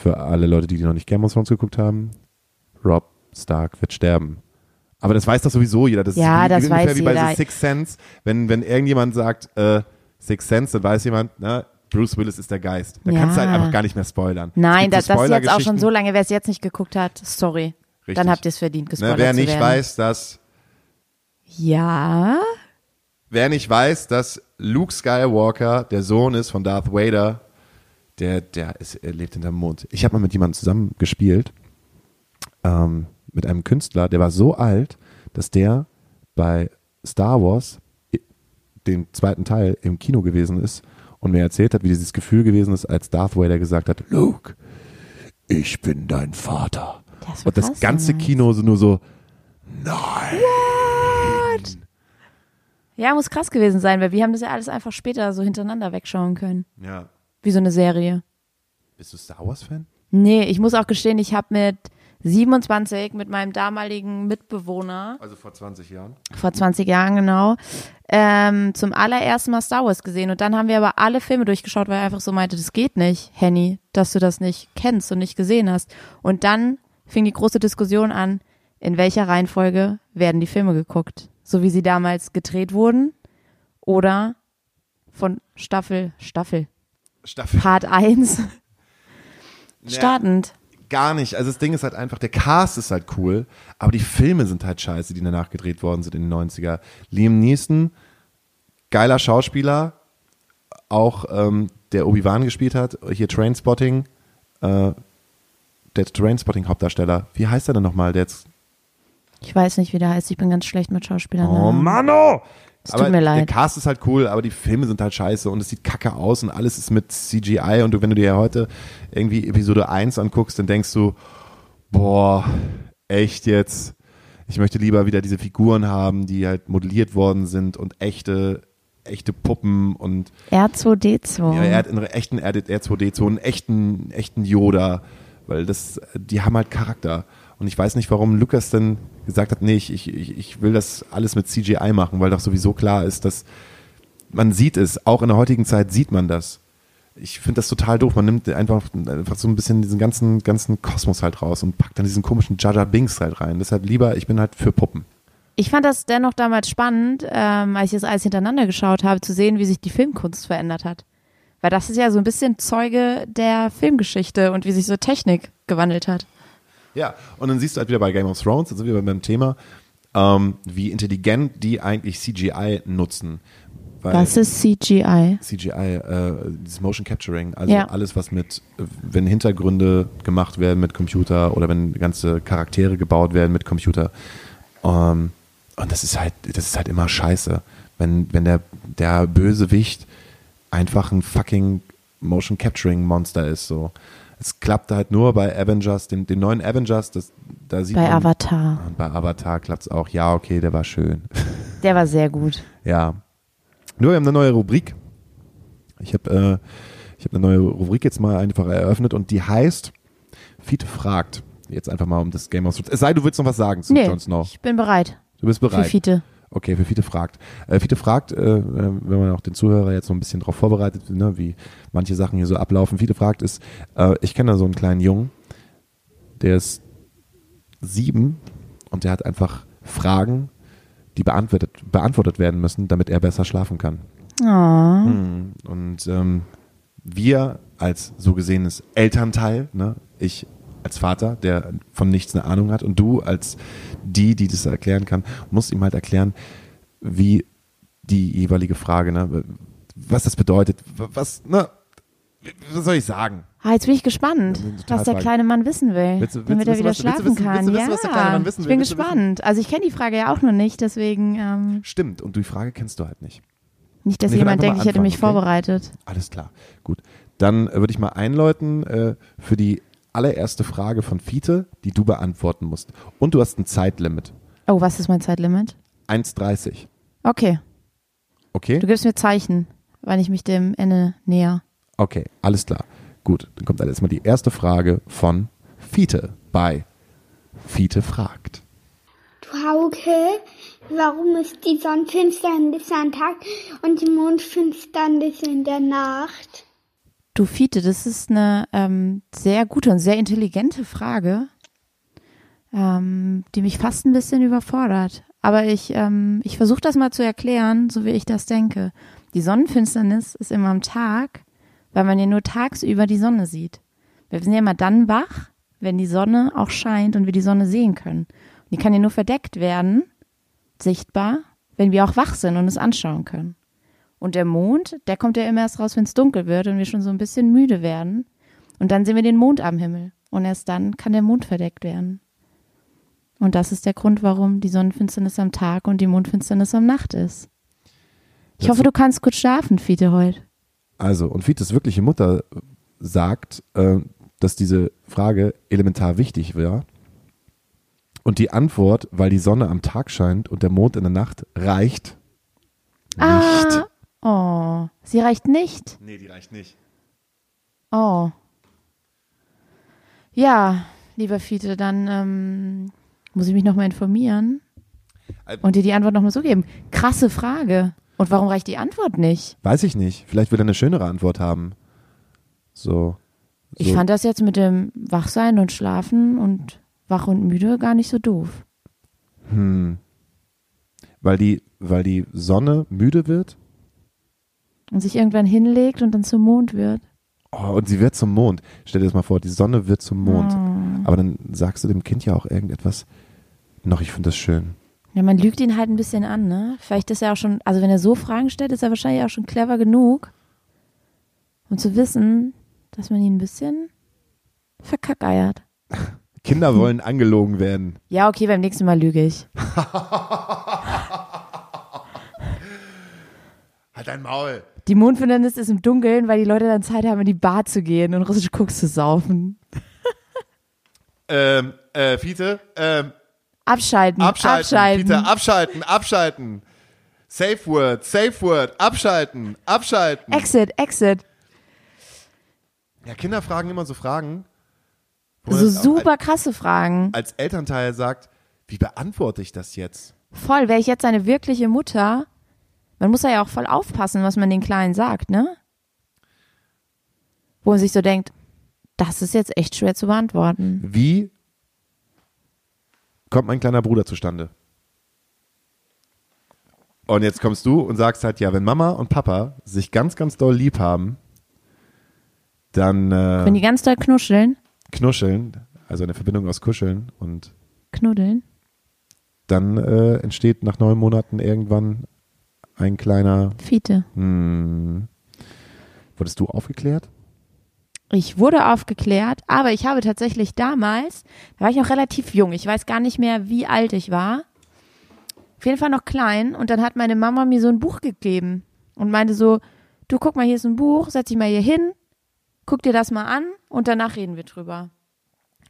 für alle Leute, die, die noch nicht Game of Thrones geguckt haben, Rob Stark wird sterben. Aber das weiß doch sowieso jeder. Das Ja, ist das ungefähr weiß wie bei jeder. The Sixth Sense. Wenn, wenn irgendjemand sagt, äh, Sixth Sense, dann weiß jemand, na, Bruce Willis ist der Geist. Da Ja. kannst du halt einfach gar nicht mehr spoilern. Nein, das, so das ist jetzt auch schon so lange. Wer es jetzt nicht geguckt hat, sorry. Richtig. Dann habt ihr es verdient, gespoilert Ne, wer nicht weiß, dass Ja. Wer nicht weiß, dass Luke Skywalker der Sohn ist von Darth Vader, der, der ist, lebt hinterm Mond. Ich habe mal mit jemandem zusammen gespielt, ähm, mit einem Künstler, der war so alt, dass der bei Star Wars, den zweiten Teil, im Kino gewesen ist und mir erzählt hat, wie dieses Gefühl gewesen ist, als Darth Vader gesagt hat, Luke, ich bin dein Vater. Das und das ganze damals. Kino so nur so, nein. Ja, muss krass gewesen sein, weil wir haben das ja alles einfach später so hintereinander wegschauen können. Ja. Wie so eine Serie. Bist du Star Wars-Fan? Nee, ich muss auch gestehen, ich habe mit 27 mit meinem damaligen Mitbewohner, Also vor 20 Jahren. vor 20 Jahren genau, ähm, zum allerersten Mal Star Wars gesehen. Und dann haben wir aber alle Filme durchgeschaut, weil er einfach so meinte, das geht nicht, Henny, dass du das nicht kennst und nicht gesehen hast. Und dann fing die große Diskussion an, in welcher Reihenfolge werden die Filme geguckt. So wie sie damals gedreht wurden oder von Staffel, Staffel, Staffel. Part 1 Ja, startend. gar nicht. Also das Ding ist halt einfach, der Cast ist halt cool, aber die Filme sind halt scheiße, die danach gedreht worden sind in den 90er. Liam Neeson, geiler Schauspieler, auch ähm, der Obi-Wan gespielt hat, hier Trainspotting, äh, der Trainspotting-Hauptdarsteller. Wie heißt er denn nochmal? Der jetzt Ich weiß nicht, wie der heißt. Ich bin ganz schlecht mit Schauspielern. Oh Mano! Es tut mir leid. Der Cast ist halt cool, aber die Filme sind halt scheiße und es sieht kacke aus und alles ist mit CGI und wenn du dir heute irgendwie Episode 1 anguckst, dann denkst du, boah, echt jetzt? Ich möchte lieber wieder diese Figuren haben, die halt modelliert worden sind und echte, echte Puppen und R2D2. ja, er hat einen echten R2D2, einen echten, echten Yoda, weil das, die haben halt Charakter. Und ich weiß nicht, warum Lukas dann gesagt hat, nee, ich, ich, ich will das alles mit CGI machen, weil doch sowieso klar ist, dass man sieht es, auch in der heutigen Zeit sieht man das. Ich finde das total doof. Man nimmt einfach, einfach so ein bisschen diesen ganzen, ganzen Kosmos halt raus und packt dann diesen komischen Jaja Binks halt rein. Deshalb lieber, ich bin halt für Puppen. Ich fand das dennoch damals spannend, ähm, als ich das alles hintereinander geschaut habe, zu sehen, wie sich die Filmkunst verändert hat. Weil das ist ja so ein bisschen Zeuge der Filmgeschichte und wie sich so Technik gewandelt hat. Ja, und dann siehst du halt wieder bei Game of Thrones, da sind wir beim Thema, ähm, wie intelligent die eigentlich CGI nutzen. Weil Was ist CGI? CGI, äh, dieses Motion Capturing, also Ja. alles, was mit, wenn Hintergründe gemacht werden mit Computer oder wenn ganze Charaktere gebaut werden mit Computer. Ähm, und das ist halt, das ist halt immer scheiße. Wenn, wenn der, der Bösewicht einfach ein fucking Motion Capturing Monster ist, so. Es klappt halt nur bei Avengers, den, den neuen Avengers, das, da sieht Bei man. Avatar. Und bei Avatar klappt es auch. Ja, okay, der war schön. Der war sehr gut. Ja. Nur wir haben eine neue Rubrik. Ich habe äh, ich hab eine neue Rubrik jetzt mal einfach eröffnet und die heißt Fiete fragt. Jetzt einfach mal um das Game of Thrones. Es sei, du willst noch was sagen zu Nee, Jon Snow. ich bin bereit. Du bist Für bereit. Fiete. Okay, für Fiete fragt. Äh, Fiete fragt, äh, wenn man auch den Zuhörer jetzt so ein bisschen darauf vorbereitet, ne, wie manche Sachen hier so ablaufen. Fiete fragt ist, äh, ich kenne da so einen kleinen Jungen, der ist sieben und der hat einfach Fragen, die beantwortet, beantwortet werden müssen, damit er besser schlafen kann. Oh. Mhm. Und ähm, wir als so gesehenes Elternteil, ne, ich als Vater, der von nichts eine Ahnung hat, und du als die, die das erklären kann, musst ihm halt erklären, wie die jeweilige Frage, ne, was das bedeutet, was, ne, was soll ich sagen? Ah, jetzt bin ich gespannt, Ja, was der kleine Mann wissen will, Willst du- willst damit er wieder willst du schlafen kann. du ja, ich bin gespannt. Also ich kenne die Frage ja auch noch nicht, deswegen ähm, Stimmt, und die Frage kennst du halt nicht. nicht, dass jemand denkt, ich hätte mich okay? vorbereitet. Alles klar, gut. Dann äh, würde ich mal einläuten äh, für die allererste Frage von Fiete, die du beantworten musst. Und du hast ein Zeitlimit. Oh, was ist mein Zeitlimit? 1,30. Okay, Okay? du gibst mir Zeichen, wann ich mich dem Ende näher. Okay, alles klar. Gut, dann kommt dann erstmal die erste Frage von Fiete bei Fiete fragt. Du Hauke, warum ist die Sonnenfinsternis am Tag und die Mondfinsternis in der Nacht? Du Fiete, das ist eine ähm, sehr gute und sehr intelligente Frage, ähm, die mich fast ein bisschen überfordert. Aber ich, ähm, ich versuche das mal zu erklären, so wie ich das denke. Die Sonnenfinsternis ist immer am Tag, weil man ja nur tagsüber die Sonne sieht. Wir sind ja immer dann wach, wenn die Sonne auch scheint und wir die Sonne sehen können. Und die kann ja nur verdeckt werden, sichtbar, wenn wir auch wach sind und es anschauen können. Und der Mond, der kommt ja immer erst raus, wenn es dunkel wird und wir schon so ein bisschen müde werden. Und dann sehen wir den Mond am Himmel. Und erst dann kann der Mond verdeckt werden. Und das ist der Grund, warum die Sonnenfinsternis am Tag und die Mondfinsternis am Nacht ist. Ich hoffe, du kannst gut schlafen, Fiete, heute. Also, und Fites wirkliche Mutter sagt, äh, dass diese Frage elementar wichtig wäre. Und die Antwort, weil die Sonne am Tag scheint und der Mond in der Nacht, reicht nicht. Ah, oh, sie reicht nicht. Nee, die reicht nicht. Oh. Ja, lieber Fiete, dann ähm, muss ich mich nochmal informieren und dir die Antwort nochmal so geben. Krasse Frage. Und warum reicht die Antwort nicht? Weiß ich nicht. Vielleicht will er eine schönere Antwort haben. So. Ich so. fand das jetzt mit dem Wachsein und Schlafen und wach und müde gar nicht so doof. Hm. Weil die, weil die Sonne müde wird Und sich irgendwann hinlegt und dann zum Mond wird. oh, und sie wird zum Mond. Stell dir das mal vor, die Sonne wird zum Mond. Oh. Aber dann sagst du dem Kind ja auch irgendetwas. Noch, ich finde das schön. Ja, man lügt ihn halt ein bisschen an, ne? Vielleicht ist er auch schon, also wenn er so Fragen stellt, ist er wahrscheinlich auch schon clever genug, um zu wissen, dass man ihn ein bisschen verkackeiert. Kinder wollen angelogen werden. Ja, okay, beim nächsten Mal lüge ich. Halt dein Maul. Die Mondfinsternis ist im Dunkeln, weil die Leute dann Zeit haben, in die Bar zu gehen und russische Koks zu saufen. Ähm, äh, Fiete, ähm, Abschalten, abschalten. abschalten. Fiete, abschalten, abschalten. Safe Word, Safe Word, abschalten, abschalten. Exit, exit. Ja, Kinder fragen immer so Fragen. So super krasse Fragen. Als, als Elternteil sagt, wie beantworte ich das jetzt? Voll, wäre ich jetzt eine wirkliche Mutter, man muss ja auch voll aufpassen, was man den Kleinen sagt, ne? Wo man sich so denkt, das ist jetzt echt schwer zu beantworten. Wie kommt mein kleiner Bruder zustande? Und jetzt kommst du und sagst halt, ja, wenn Mama und Papa sich ganz, ganz doll lieb haben, dann äh, Wenn die ganz doll knuscheln, knuscheln, also eine Verbindung aus Kuscheln und knuddeln. dann äh, entsteht nach neun Monaten irgendwann ein kleiner, Fiete. hm, wurdest du aufgeklärt? Ich wurde aufgeklärt, aber ich habe tatsächlich damals, da war ich noch relativ jung, ich weiß gar nicht mehr, wie alt ich war. Auf jeden Fall noch klein und dann hat meine Mama mir so ein Buch gegeben und meinte so, du guck mal, hier ist ein Buch, setz dich mal hier hin, guck dir das mal an und danach reden wir drüber.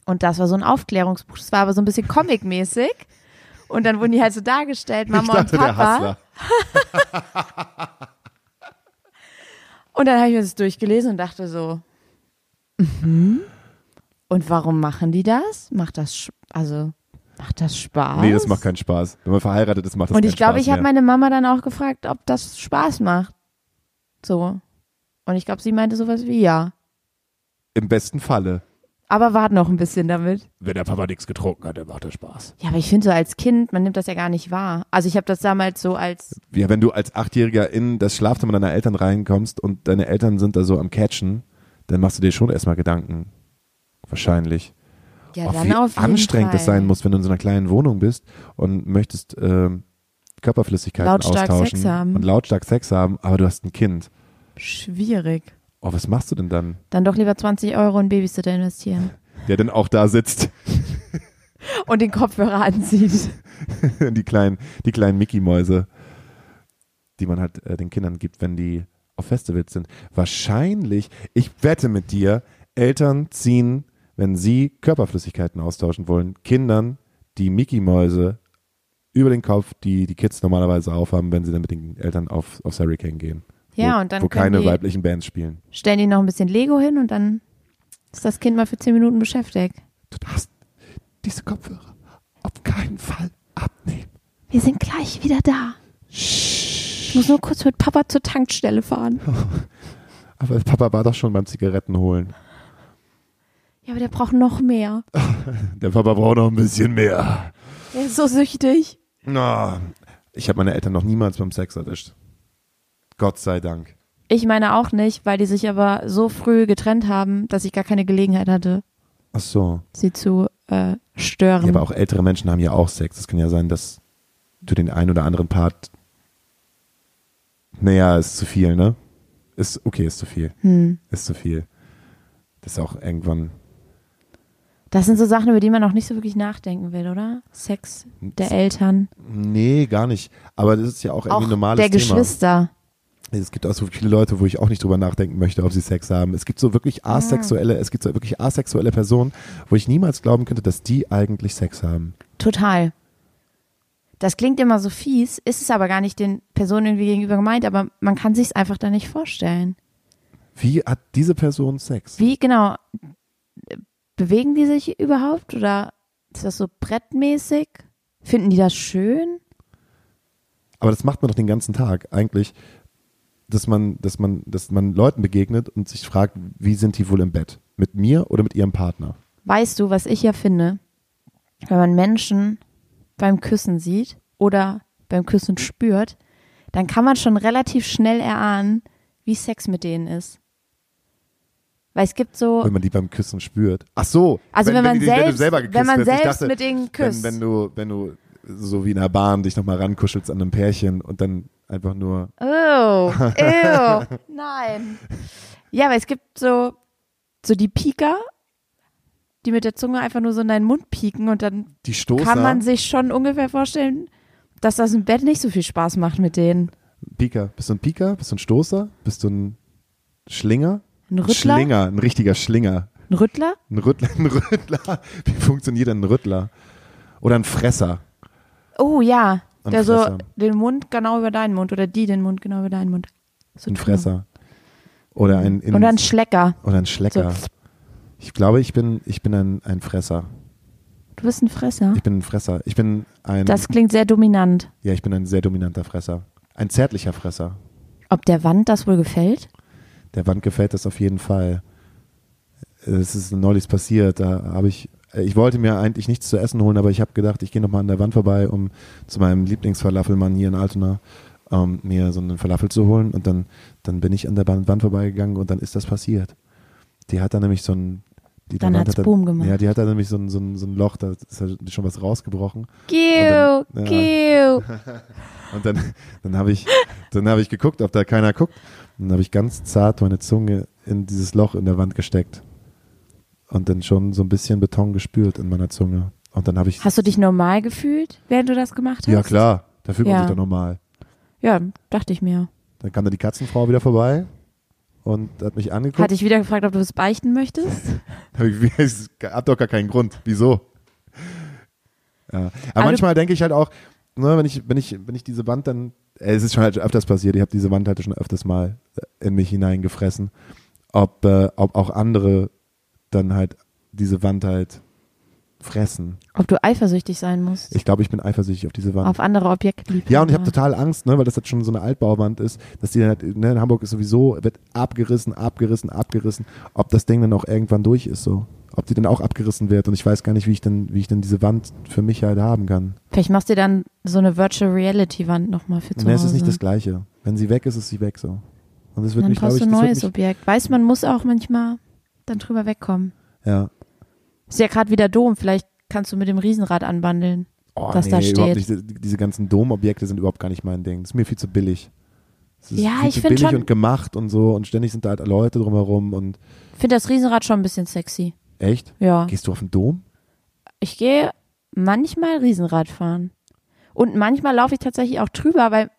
Und das war so ein Aufklärungsbuch, das war aber so ein bisschen comic-mäßig. Und dann wurden die halt so dargestellt, Mama und dachte, der Papa. Und dann habe ich mir das durchgelesen und dachte so, mhm. und warum machen die das? Macht das, also, macht das Spaß? Nee, das macht keinen Spaß. Wenn man verheiratet ist, macht das Und keinen ich glaube, Spaß ich habe meine Mama dann auch gefragt, ob das Spaß macht. So. Und ich glaube, sie meinte sowas wie ja. Im besten Falle. Aber wart noch ein bisschen damit. Wenn der Papa nichts getrunken hat, dann macht er Spaß. Ja, aber ich finde so als Kind, man nimmt das ja gar nicht wahr. Also ich habe das damals so als, Ja, wenn du als Achtjähriger in das Schlafzimmer deiner Eltern reinkommst und deine Eltern sind da so am Catchen, dann machst du dir schon erstmal Gedanken. Wahrscheinlich. ja, wie auf jeden anstrengend Fall. das sein muss, wenn du in so einer kleinen Wohnung bist und möchtest ähm, Körperflüssigkeiten Lautstark austauschen Sex haben. und lautstark Sex haben, aber du hast ein Kind. Schwierig. Oh, was machst du denn dann? Dann doch lieber 20 Euro in Babysitter investieren. Der dann auch da sitzt, Und den Kopfhörer anzieht. die kleinen, die kleinen Mickey-Mäuse, die man halt äh, den Kindern gibt, wenn die auf Festivals sind. Wahrscheinlich, ich wette mit dir, Eltern ziehen, wenn sie Körperflüssigkeiten austauschen wollen, Kindern die Mickey-Mäuse über den Kopf, die die Kids normalerweise aufhaben, wenn sie dann mit den Eltern auf, aufs Hurricane gehen. Ja, wo, und dann wo keine die- weiblichen Bands spielen. Stellen die noch ein bisschen Lego hin und dann ist das Kind mal für 10 Minuten beschäftigt. Du darfst diese Kopfhörer auf keinen Fall abnehmen. Wir sind gleich wieder da. Ich muss nur kurz mit Papa zur Tankstelle fahren. Aber Papa war doch schon beim Zigaretten holen. Ja, aber der braucht noch mehr. Der Papa braucht noch ein bisschen mehr. Er ist so süchtig. Na, ich habe meine Eltern noch niemals beim Sex erwischt. Gott sei Dank. Ich meine auch nicht, weil die sich aber so früh getrennt haben, dass ich gar keine Gelegenheit hatte, Ach so. sie zu äh, stören. Ja, aber auch ältere Menschen haben ja auch Sex. Es kann ja sein, dass du den einen oder anderen Part. Naja, ist zu viel, ne? Ist okay, ist zu viel. hm. Ist zu viel. Das ist auch irgendwann. Das sind so Sachen, über die man auch nicht so wirklich nachdenken will, oder? Sex der Eltern. Nee, gar nicht. Aber das ist ja auch irgendwie Auch ein normales der Thema. Es gibt auch so viele Leute, wo ich auch nicht drüber nachdenken möchte, ob sie Sex haben. Es gibt so wirklich asexuelle, es gibt so wirklich asexuelle Personen, wo ich niemals glauben könnte, dass die eigentlich Sex haben. Total. Das klingt immer so fies, ist es aber gar nicht den Personen irgendwie gegenüber gemeint, aber man kann sich es einfach da nicht vorstellen. Wie hat diese Person Sex? Wie genau bewegen die sich überhaupt oder ist das so brettmäßig? Finden die das schön? Aber das macht man doch den ganzen Tag eigentlich, dass man, dass man, dass man Leuten begegnet und sich fragt, wie sind die wohl im Bett? Mit mir oder mit ihrem Partner? Weißt du, was ich ja finde, wenn man Menschen beim Küssen sieht oder beim Küssen spürt, dann kann man schon relativ schnell erahnen, wie Sex mit denen ist. Weil es gibt so, Wenn man die beim Küssen spürt. Ach so. Also wenn man die- wenn selbst- selber geküsst wenn man. Ich selbst dachte, mit denen küsst. Wenn, wenn du, wenn du so wie in der Bahn dich nochmal rankuschelst an einem Pärchen und dann einfach nur. oh, ew, nein. Ja, aber es gibt so, so die Pieker, die mit der Zunge einfach nur so in deinen Mund pieken und dann Die Stoßer. kann man sich schon ungefähr vorstellen, dass das im Bett nicht so viel Spaß macht mit denen. Pika. Bist du ein Pika? Bist du ein Stoßer? Bist du ein Schlinger? Ein Rüttler? Schlinger, ein richtiger Schlinger. Ein Rüttler? Ein Rüttler, ein Rüttler. Wie funktioniert denn ein Rüttler? Oder ein Fresser? Oh ja, Ein der so Fresser. den Mund genau über deinen Mund oder die den Mund genau über deinen Mund. So Ein tun. Fresser. Oder ein, in, Oder ein Schlecker. oder ein Schlecker. So. Ich glaube, ich bin, ich bin ein, ein Fresser. Du bist ein Fresser. Ich bin ein Fresser. Ich bin ein, Das klingt sehr dominant. ja, ich bin ein sehr dominanter Fresser. Ein zärtlicher Fresser. Ob der Wand das wohl gefällt? Der Wand gefällt das auf jeden Fall. Es ist neulich passiert. Da habe ich, ich wollte mir eigentlich nichts zu essen holen, aber ich habe gedacht, ich gehe nochmal an der Wand vorbei, um zu meinem Lieblingsfalafelmann hier in Altona ähm, mir so einen Falafel zu holen. Und dann, dann bin ich an der Wand vorbeigegangen und dann ist das passiert. Die hat da nämlich so ein die Dann hat's hat Boom gemacht. Ja, die hat da nämlich so ein, so ein, so ein Loch, da ist halt schon was rausgebrochen. Giu, Und dann- giu. Und dann, dann habe ich, dann habe ich geguckt, ob da keiner guckt. Und dann habe ich ganz zart meine Zunge in dieses Loch in der Wand gesteckt. Und dann schon so ein bisschen Beton gespürt in meiner Zunge. Und dann habe ich. Hast du dich normal gefühlt, während du das gemacht hast? Ja, klar. Da fühlt man Ja. sich doch normal. Ja, dachte ich mir. Dann kam da die Katzenfrau wieder vorbei und hat mich angeguckt. Hatte ich wieder gefragt, ob du es beichten möchtest? Hab ich, hab doch gar keinen Grund. Wieso? Ja. Aber, Aber manchmal denke ich halt auch, ne, wenn ich, wenn ich, wenn ich diese Wand dann, äh, es ist schon halt öfters passiert, ich habe diese Wand halt schon öfters mal in mich hineingefressen, ob, äh, ob auch andere dann halt diese Wand halt fressen. Ob du eifersüchtig sein musst Ich glaube, ich bin eifersüchtig auf diese Wand. auf andere Objekte. Ja, und ich habe total Angst, ne, weil das jetzt schon so eine Altbauwand ist, dass die dann halt, ne, in Hamburg ist sowieso, wird abgerissen, abgerissen, abgerissen, ob das Ding dann auch irgendwann durch ist, so. Ob die dann auch abgerissen wird und ich weiß gar nicht, wie ich denn, wie ich denn diese Wand für mich halt haben kann. Vielleicht machst du dir dann so eine Virtual Reality Wand nochmal für zu Ne, Hause. es ist nicht das Gleiche. Wenn sie weg ist, ist sie weg, so. Und das wird dann mich, brauchst ich, du ein neues mich, Objekt. Weiß man muss auch manchmal dann drüber wegkommen. ja. Ist ja gerade wieder Dom, vielleicht kannst du mit dem Riesenrad anbandeln. Oh, Was nee, da steht. nicht. Die- Diese ganzen Domobjekte sind überhaupt gar nicht mein Ding. Das ist mir viel zu billig. Das ist Ja, viel ich zu find billig schon- und gemacht und so und ständig sind da halt Leute drumherum und Ich finde das Riesenrad schon ein bisschen sexy. echt? Ja. Gehst du auf den Dom? Ich gehe manchmal Riesenrad fahren. Und manchmal laufe ich tatsächlich auch drüber, weil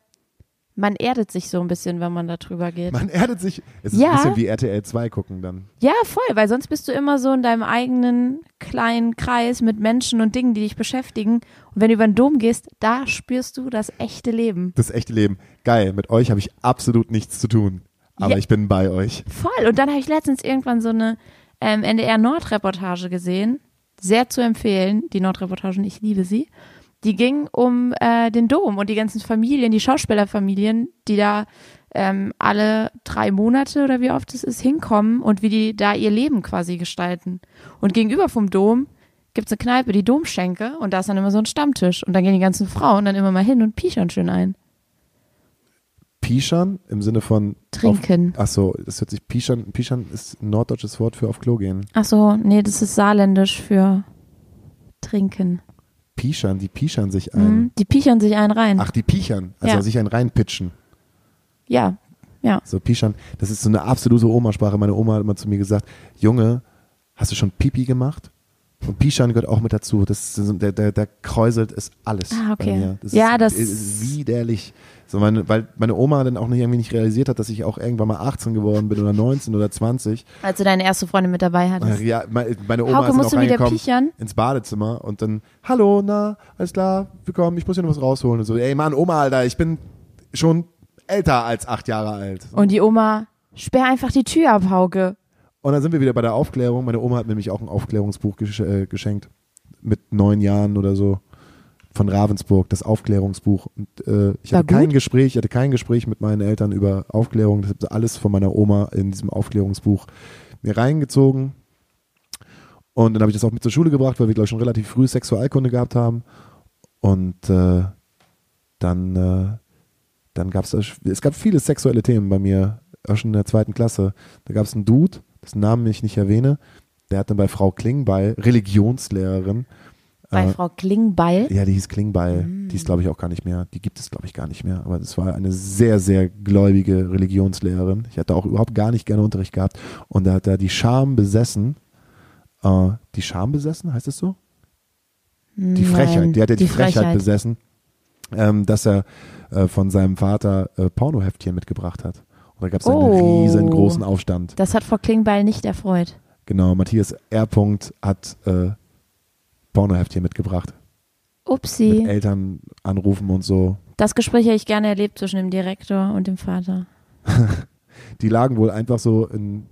man erdet sich so ein bisschen, wenn man da drüber geht. Man erdet sich. Es ist Ja. ein bisschen wie RTL 2 gucken dann. Ja, voll, weil sonst bist du immer so in deinem eigenen kleinen Kreis mit Menschen und Dingen, die dich beschäftigen. Und wenn du über den Dom gehst, da spürst du das echte Leben. Das echte Leben. Geil, mit euch habe ich absolut nichts zu tun. Aber Ja. ich bin bei euch. Voll. Und dann habe ich letztens irgendwann so eine ähm, NDR Nord-Reportage gesehen. Sehr zu empfehlen, die Nord-Reportagen, ich liebe sie. Die ging um äh, den Dom und die ganzen Familien, die Schauspielerfamilien, die da ähm, alle drei Monate oder wie oft es ist, hinkommen und wie die da ihr Leben quasi gestalten. Und gegenüber vom Dom gibt's eine Kneipe, die Domschenke, und da ist dann immer so ein Stammtisch. Und dann gehen die ganzen Frauen dann immer mal hin und piechern schön ein. Pischern im Sinne von Trinken. Auf, ach so, das hört sich Pischern. Pischern ist ein norddeutsches Wort für auf Klo gehen. Ach so, nee, das ist saarländisch für trinken. Pischern, die pischern sich ein. Mhm. Die piechern sich einen rein. Ach, die piechern, also Ja. sich einen reinpitchen. Ja, ja. So pischern, das ist so eine absolute Omasprache. Meine Oma hat immer zu mir gesagt, Junge, hast du schon Pipi gemacht? Und Pischern gehört auch mit dazu. Das der, der, der kräuselt ist alles Ah, okay. Ja, ist, das- ist widerlich. So meine, weil meine Oma dann auch nicht, irgendwie nicht realisiert hat, dass ich auch irgendwann mal 18 geworden bin oder 19 oder 20. Als du deine erste Freundin mit dabei hattest. Ja, meine, Oma Hauke, ist musst du wieder piechern? ins Badezimmer und dann, hallo, na, alles klar, willkommen, ich muss hier noch was rausholen und so. Ey, Mann, Oma, Alter, ich bin schon älter als acht Jahre alt. Und die Oma, sperr einfach die Tür ab, Hauke. Und dann sind wir wieder bei der Aufklärung. Meine Oma hat mir nämlich auch ein Aufklärungsbuch äh, geschenkt. Mit neun Jahren oder so. Von Ravensburg, das Aufklärungsbuch. Und äh, ich War hatte kein? Gespräch, ich hatte kein Gespräch mit meinen Eltern über Aufklärung. Das habe alles von meiner Oma in diesem Aufklärungsbuch mir reingezogen. Und dann habe ich das auch mit zur Schule gebracht, weil wir, glaube ich, schon relativ früh Sexualkunde gehabt haben. Und äh, dann, äh, dann gab es, es gab viele sexuelle Themen bei mir, auch schon in der zweiten Klasse. Da gab es einen Dude, dessen Namen ich nicht erwähne, der hat dann bei Frau Klingbeil, Religionslehrerin, Bei äh, Frau Klingbeil. ja, die hieß Klingbeil. Die ist, glaube ich, auch gar nicht mehr. Die gibt es, glaube ich, gar nicht mehr. Aber das war eine sehr, sehr gläubige Religionslehrerin. Ich hatte auch überhaupt gar nicht gerne Unterricht gehabt. Und da hat er die Scham besessen. Äh, die Scham besessen, heißt es so? Die Frechheit. Die hat ja die, Frechheit, besessen, ähm, dass er äh, von seinem Vater äh, Pornoheftchen mitgebracht hat. Und da gab es einen Oh. riesengroßen Aufstand. Das hat Frau Klingbeil nicht erfreut. Genau, Matthias R. hat äh, Pornoheftchen mitgebracht. Mit Upsi. Eltern anrufen und so. Das Gespräch hätte ich gerne erlebt zwischen dem Direktor und dem Vater. Die lagen wohl einfach so in,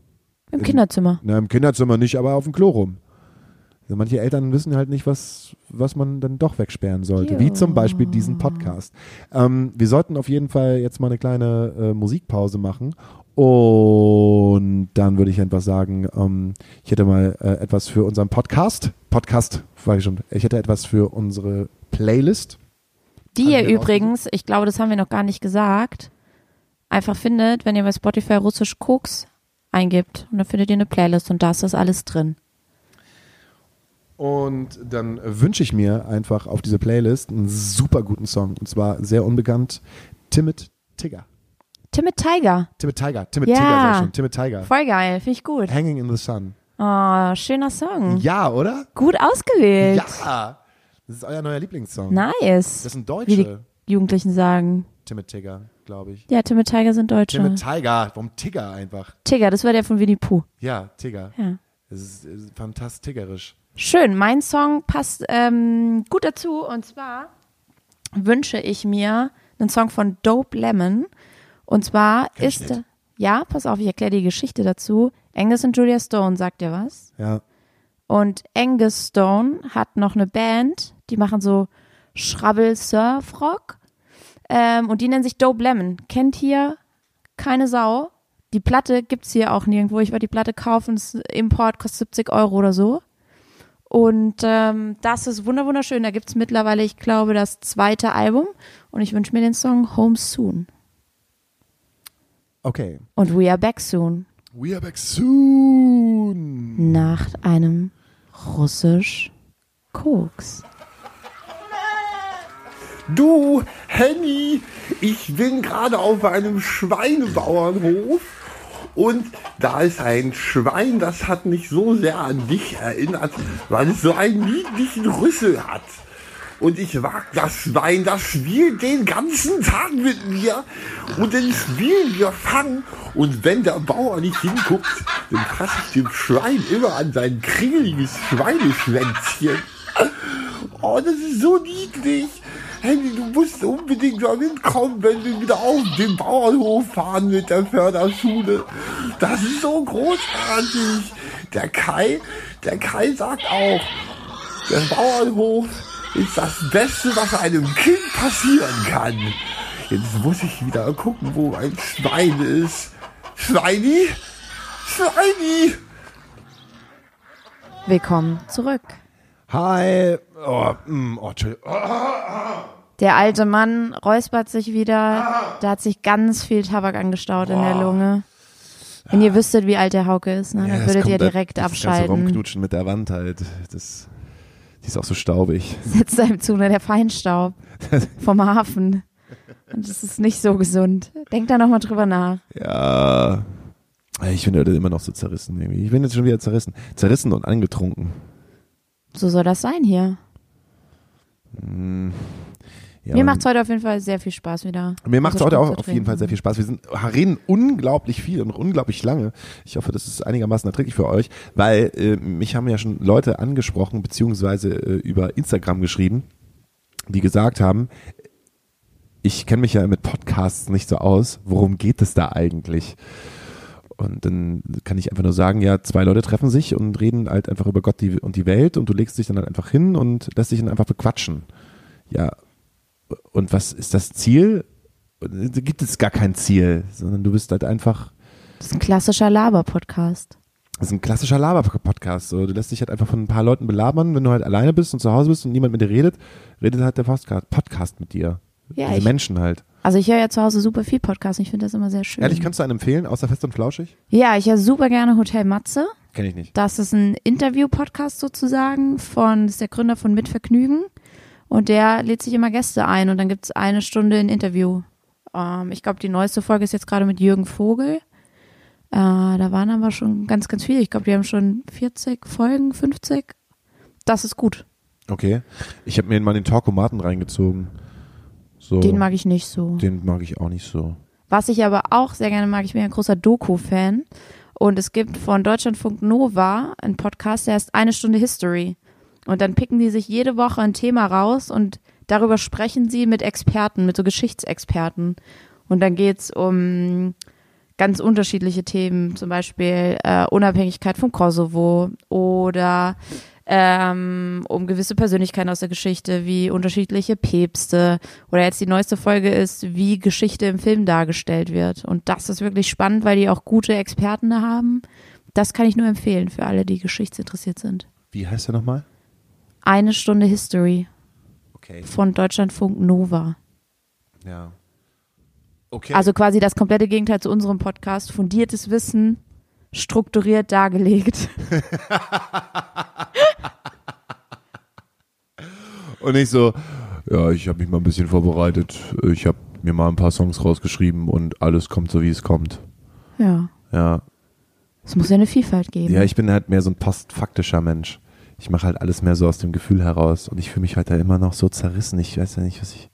Im In- Kinderzimmer. na, im Kinderzimmer nicht, aber auf dem Klo rum. Also manche Eltern wissen halt nicht, was, was man dann doch wegsperren sollte. Wie Jo. zum Beispiel diesen Podcast. Ähm, wir sollten auf jeden Fall jetzt mal eine kleine äh, Musikpause machen. Und dann würde ich einfach sagen, ähm, ich hätte mal äh, etwas für unseren Podcast. Podcast, war ich schon. Ich hätte etwas für unsere Playlist. Die ihr übrigens, ich glaube, das haben wir noch gar nicht gesagt, einfach findet, wenn ihr bei Spotify russisch Koks eingibt. Und dann findet ihr eine Playlist und da ist das alles drin. Und dann wünsche ich mir einfach auf diese Playlist einen super guten Song. Und zwar sehr unbekannt. Timid Tigger. Timid Tiger. Timid Tiger. Timid Ja. Tiger, sehr schön. Timid Tiger. Voll geil, finde ich gut. Hanging in the Sun. Oh, schöner Song. Ja, oder? Gut ausgewählt. Ja. Das ist euer neuer Lieblingssong. Nice. Das sind Wie die Deutsche. Jugendlichen sagen. Timid Tigger, glaube ich. Ja, Timid Tiger sind Deutsche. Timid Tiger. Warum Tigger einfach? Tigger, das war der von Winnie Pooh. Ja, Tigger. Ja. Es ist, es ist fantastisch tiggerisch. Schön, mein Song passt ähm, gut dazu und zwar wünsche ich mir einen Song von Dope Lemon und zwar ist nicht. ja, pass auf, ich erkläre die Geschichte dazu. Angus und Julia Stone, sagt ihr was? Ja. Und Angus Stone hat noch eine Band, die machen so Schrabbel Surf Rock ähm, und die nennen sich Dope Lemon. Kennt hier keine Sau. Die Platte gibt's hier auch nirgendwo. Ich werde die Platte kaufen, das ist Import kostet 70 Euro oder so. Und ähm, das ist wunder wunderschön. Da gibt's mittlerweile, ich glaube, das zweite Album. Und ich wünsche mir den Song Home Soon. Okay. Und We Are Back Soon. We are back soon. Nach einem Russisch Koks. Du, Henny, ich bin gerade auf einem Schweinebauernhof und da ist ein Schwein, das hat mich so sehr an dich erinnert, weil es so einen niedlichen Rüssel hat. Und ich mag das Schwein, das spielt den ganzen Tag mit mir und dann spielen wir Fang. Und wenn der Bauer nicht hinguckt, dann fasse ich dem Schwein immer an sein kringeliges Schweineschwänzchen. Oh, das ist so niedlich. Henny, du musst unbedingt mal mitkommen, wenn wir wieder auf den Bauernhof fahren mit der Förderschule. Das ist so großartig. Der Kai, der Kai sagt auch, der Bauernhof ist das Beste, was einem Kind passieren kann. Jetzt muss ich wieder gucken, wo mein Schwein ist. Schweini? Schweini! Willkommen zurück. Hi. Oh, mm, oh, Entschuldigung. Der alte Mann räuspert sich wieder. Da hat sich ganz viel Tabak angestaut in der Lunge. Wenn ihr wüsstet, wie alt der Hauke ist, ne, Ja, dann das würdet ihr direkt das abschalten. Rumknutschen mit der Wand halt. Das, die ist auch so staubig. Setzt einem zu, ne, der Feinstaub vom Hafen. Und das ist nicht so gesund. Denkt da nochmal drüber nach. Ja. Ich bin heute immer noch so zerrissen irgendwie. Ich bin jetzt schon wieder zerrissen. Zerrissen und angetrunken. So soll das sein hier. Ja, Mir man- macht's heute auf jeden Fall sehr viel Spaß wieder. Mir macht es so heute auch auf jeden. Fall sehr viel Spaß. Wir sind, reden unglaublich viel und unglaublich lange. Ich hoffe, das ist einigermaßen erträglich für euch, weil äh, mich haben ja schon Leute angesprochen, beziehungsweise äh, über Instagram geschrieben, die gesagt haben, ich kenne mich ja mit Podcasts nicht so aus. Worum geht es da eigentlich? Und dann kann ich einfach nur sagen, ja, zwei Leute treffen sich und reden halt einfach über Gott die, und die Welt und du legst dich dann halt einfach hin und lässt dich dann einfach bequatschen. Ja, und was ist das Ziel? Da gibt es gar kein Ziel, sondern du bist halt einfach, Das ist ein klassischer Laber-Podcast. das ist ein klassischer Laber-Podcast. So, du lässt dich halt einfach von ein paar Leuten belabern, wenn du halt alleine bist und zu Hause bist und niemand mit dir redet, redet halt der Podcast, mit dir. Ja, Diese ich, Menschen halt. also ich höre ja zu Hause super viel Podcast. Ich finde das immer sehr schön. Ehrlich, kannst du einen empfehlen, außer Fest und Flauschig? Ja, ich höre super gerne Hotel Matze. Kenn ich nicht. Das ist ein Interview-Podcast sozusagen von, das ist der Gründer von Mitvergnügen. Und der lädt sich immer Gäste ein und dann gibt's eine Stunde ein Interview. Ähm, ich glaube, die neueste Folge ist jetzt gerade mit Jürgen Vogel. Äh, da waren aber schon ganz, ganz viele. Ich glaube, die haben schon 40 Folgen, 50. Das ist gut. Okay. Ich habe mir mal den Talkomaten reingezogen. So, Den mag ich nicht so. den mag ich auch nicht so. Was ich aber auch sehr gerne mag, ich bin ja ein großer Doku-Fan. Und es gibt von Deutschlandfunk Nova einen Podcast, der heißt Eine Stunde History. Und dann picken die sich jede Woche ein Thema raus und darüber sprechen sie mit Experten, mit so Geschichtsexperten. Und dann geht's um ganz unterschiedliche Themen, zum Beispiel äh, Unabhängigkeit vom Kosovo oder ähm, um gewisse Persönlichkeiten aus der Geschichte, wie unterschiedliche Päpste. Oder jetzt die neueste Folge ist, wie Geschichte im Film dargestellt wird. Und das ist wirklich spannend, weil die auch gute Experten da haben. Das kann ich nur empfehlen für alle, die geschichtsinteressiert sind. Wie heißt der nochmal? Eine Stunde History Okay. von Deutschlandfunk Nova. Ja. Okay. Also quasi das komplette Gegenteil zu unserem Podcast. Fundiertes Wissen, strukturiert dargelegt. Und ich so, ja, ich habe mich mal ein bisschen vorbereitet. Ich habe mir mal ein paar Songs rausgeschrieben und alles kommt so, wie es kommt. Ja, Ja, es muss ja eine Vielfalt geben. ja ich bin halt mehr so ein postfaktischer Mensch. Ich mache halt alles mehr so aus dem Gefühl heraus und ich fühle mich halt da immer noch so zerrissen. Ich weiß ja nicht, was ich.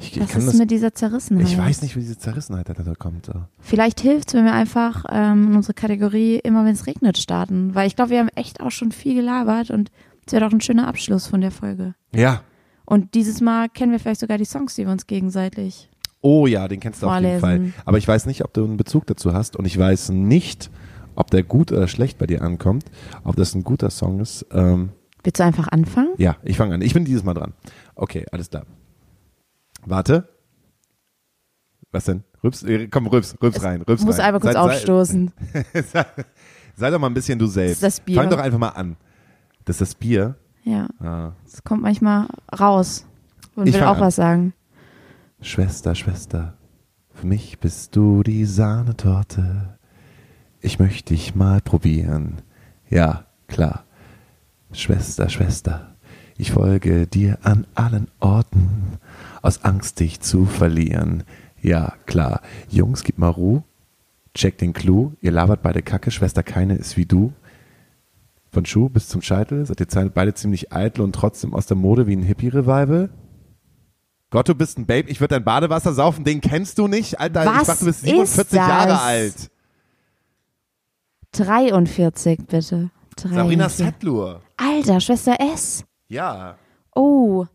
Ich, ich Was kann ist das. mit dieser Zerrissenheit? Ich weiß nicht, wie diese Zerrissenheit da, da kommt. Vielleicht hilft's, wenn wir einfach ähm, unsere Kategorie immer, wenn es regnet, starten. Weil ich glaube, wir haben echt auch schon viel gelabert und es wäre doch ein schöner Abschluss von der Folge. Ja. Und dieses Mal kennen wir vielleicht sogar die Songs, die wir uns gegenseitig. Oh ja, den kennst du auf jeden Fall. Vorlesen. Aber ich weiß nicht, ob du einen Bezug dazu hast und ich weiß nicht, ob der gut oder schlecht bei dir ankommt. Ob das ein guter Song ist. Ähm, Willst du einfach anfangen? Ja, ich fange an. Ich bin dieses Mal dran. Okay, alles klar. Warte. Was denn? Rübs, äh, komm, rübs, rübs rein, rübs Muss rein. einfach kurz sei, aufstoßen. Sei, sei, doch mal ein bisschen du selbst. Das ist das Bier. Fang doch einfach mal an. Das ist das Bier. Ja, Ah. es kommt manchmal raus und Ich will auch an. was sagen. Schwester, Schwester, für mich bist du die Sahnetorte. Ich möchte dich mal probieren. Ja, klar. Schwester, Schwester, ich folge dir an allen Orten, aus Angst dich zu verlieren. Ja, klar. Jungs, gib mal Ruhe. Check den Clou. Ihr labert beide Kacke. Schwester keine ist wie du. Von Schuh bis zum Scheitel seid ihr beide ziemlich eitel und trotzdem aus der Mode wie ein Hippie-Revival. Gott, du bist ein Babe, ich würde dein Badewasser saufen, den kennst du nicht? Alter, ich Was dachte, du bist ist 47 Jahre alt. 43 bitte. Sabrina 43. Settlur. Alter, Schwester S. Ja. Oh,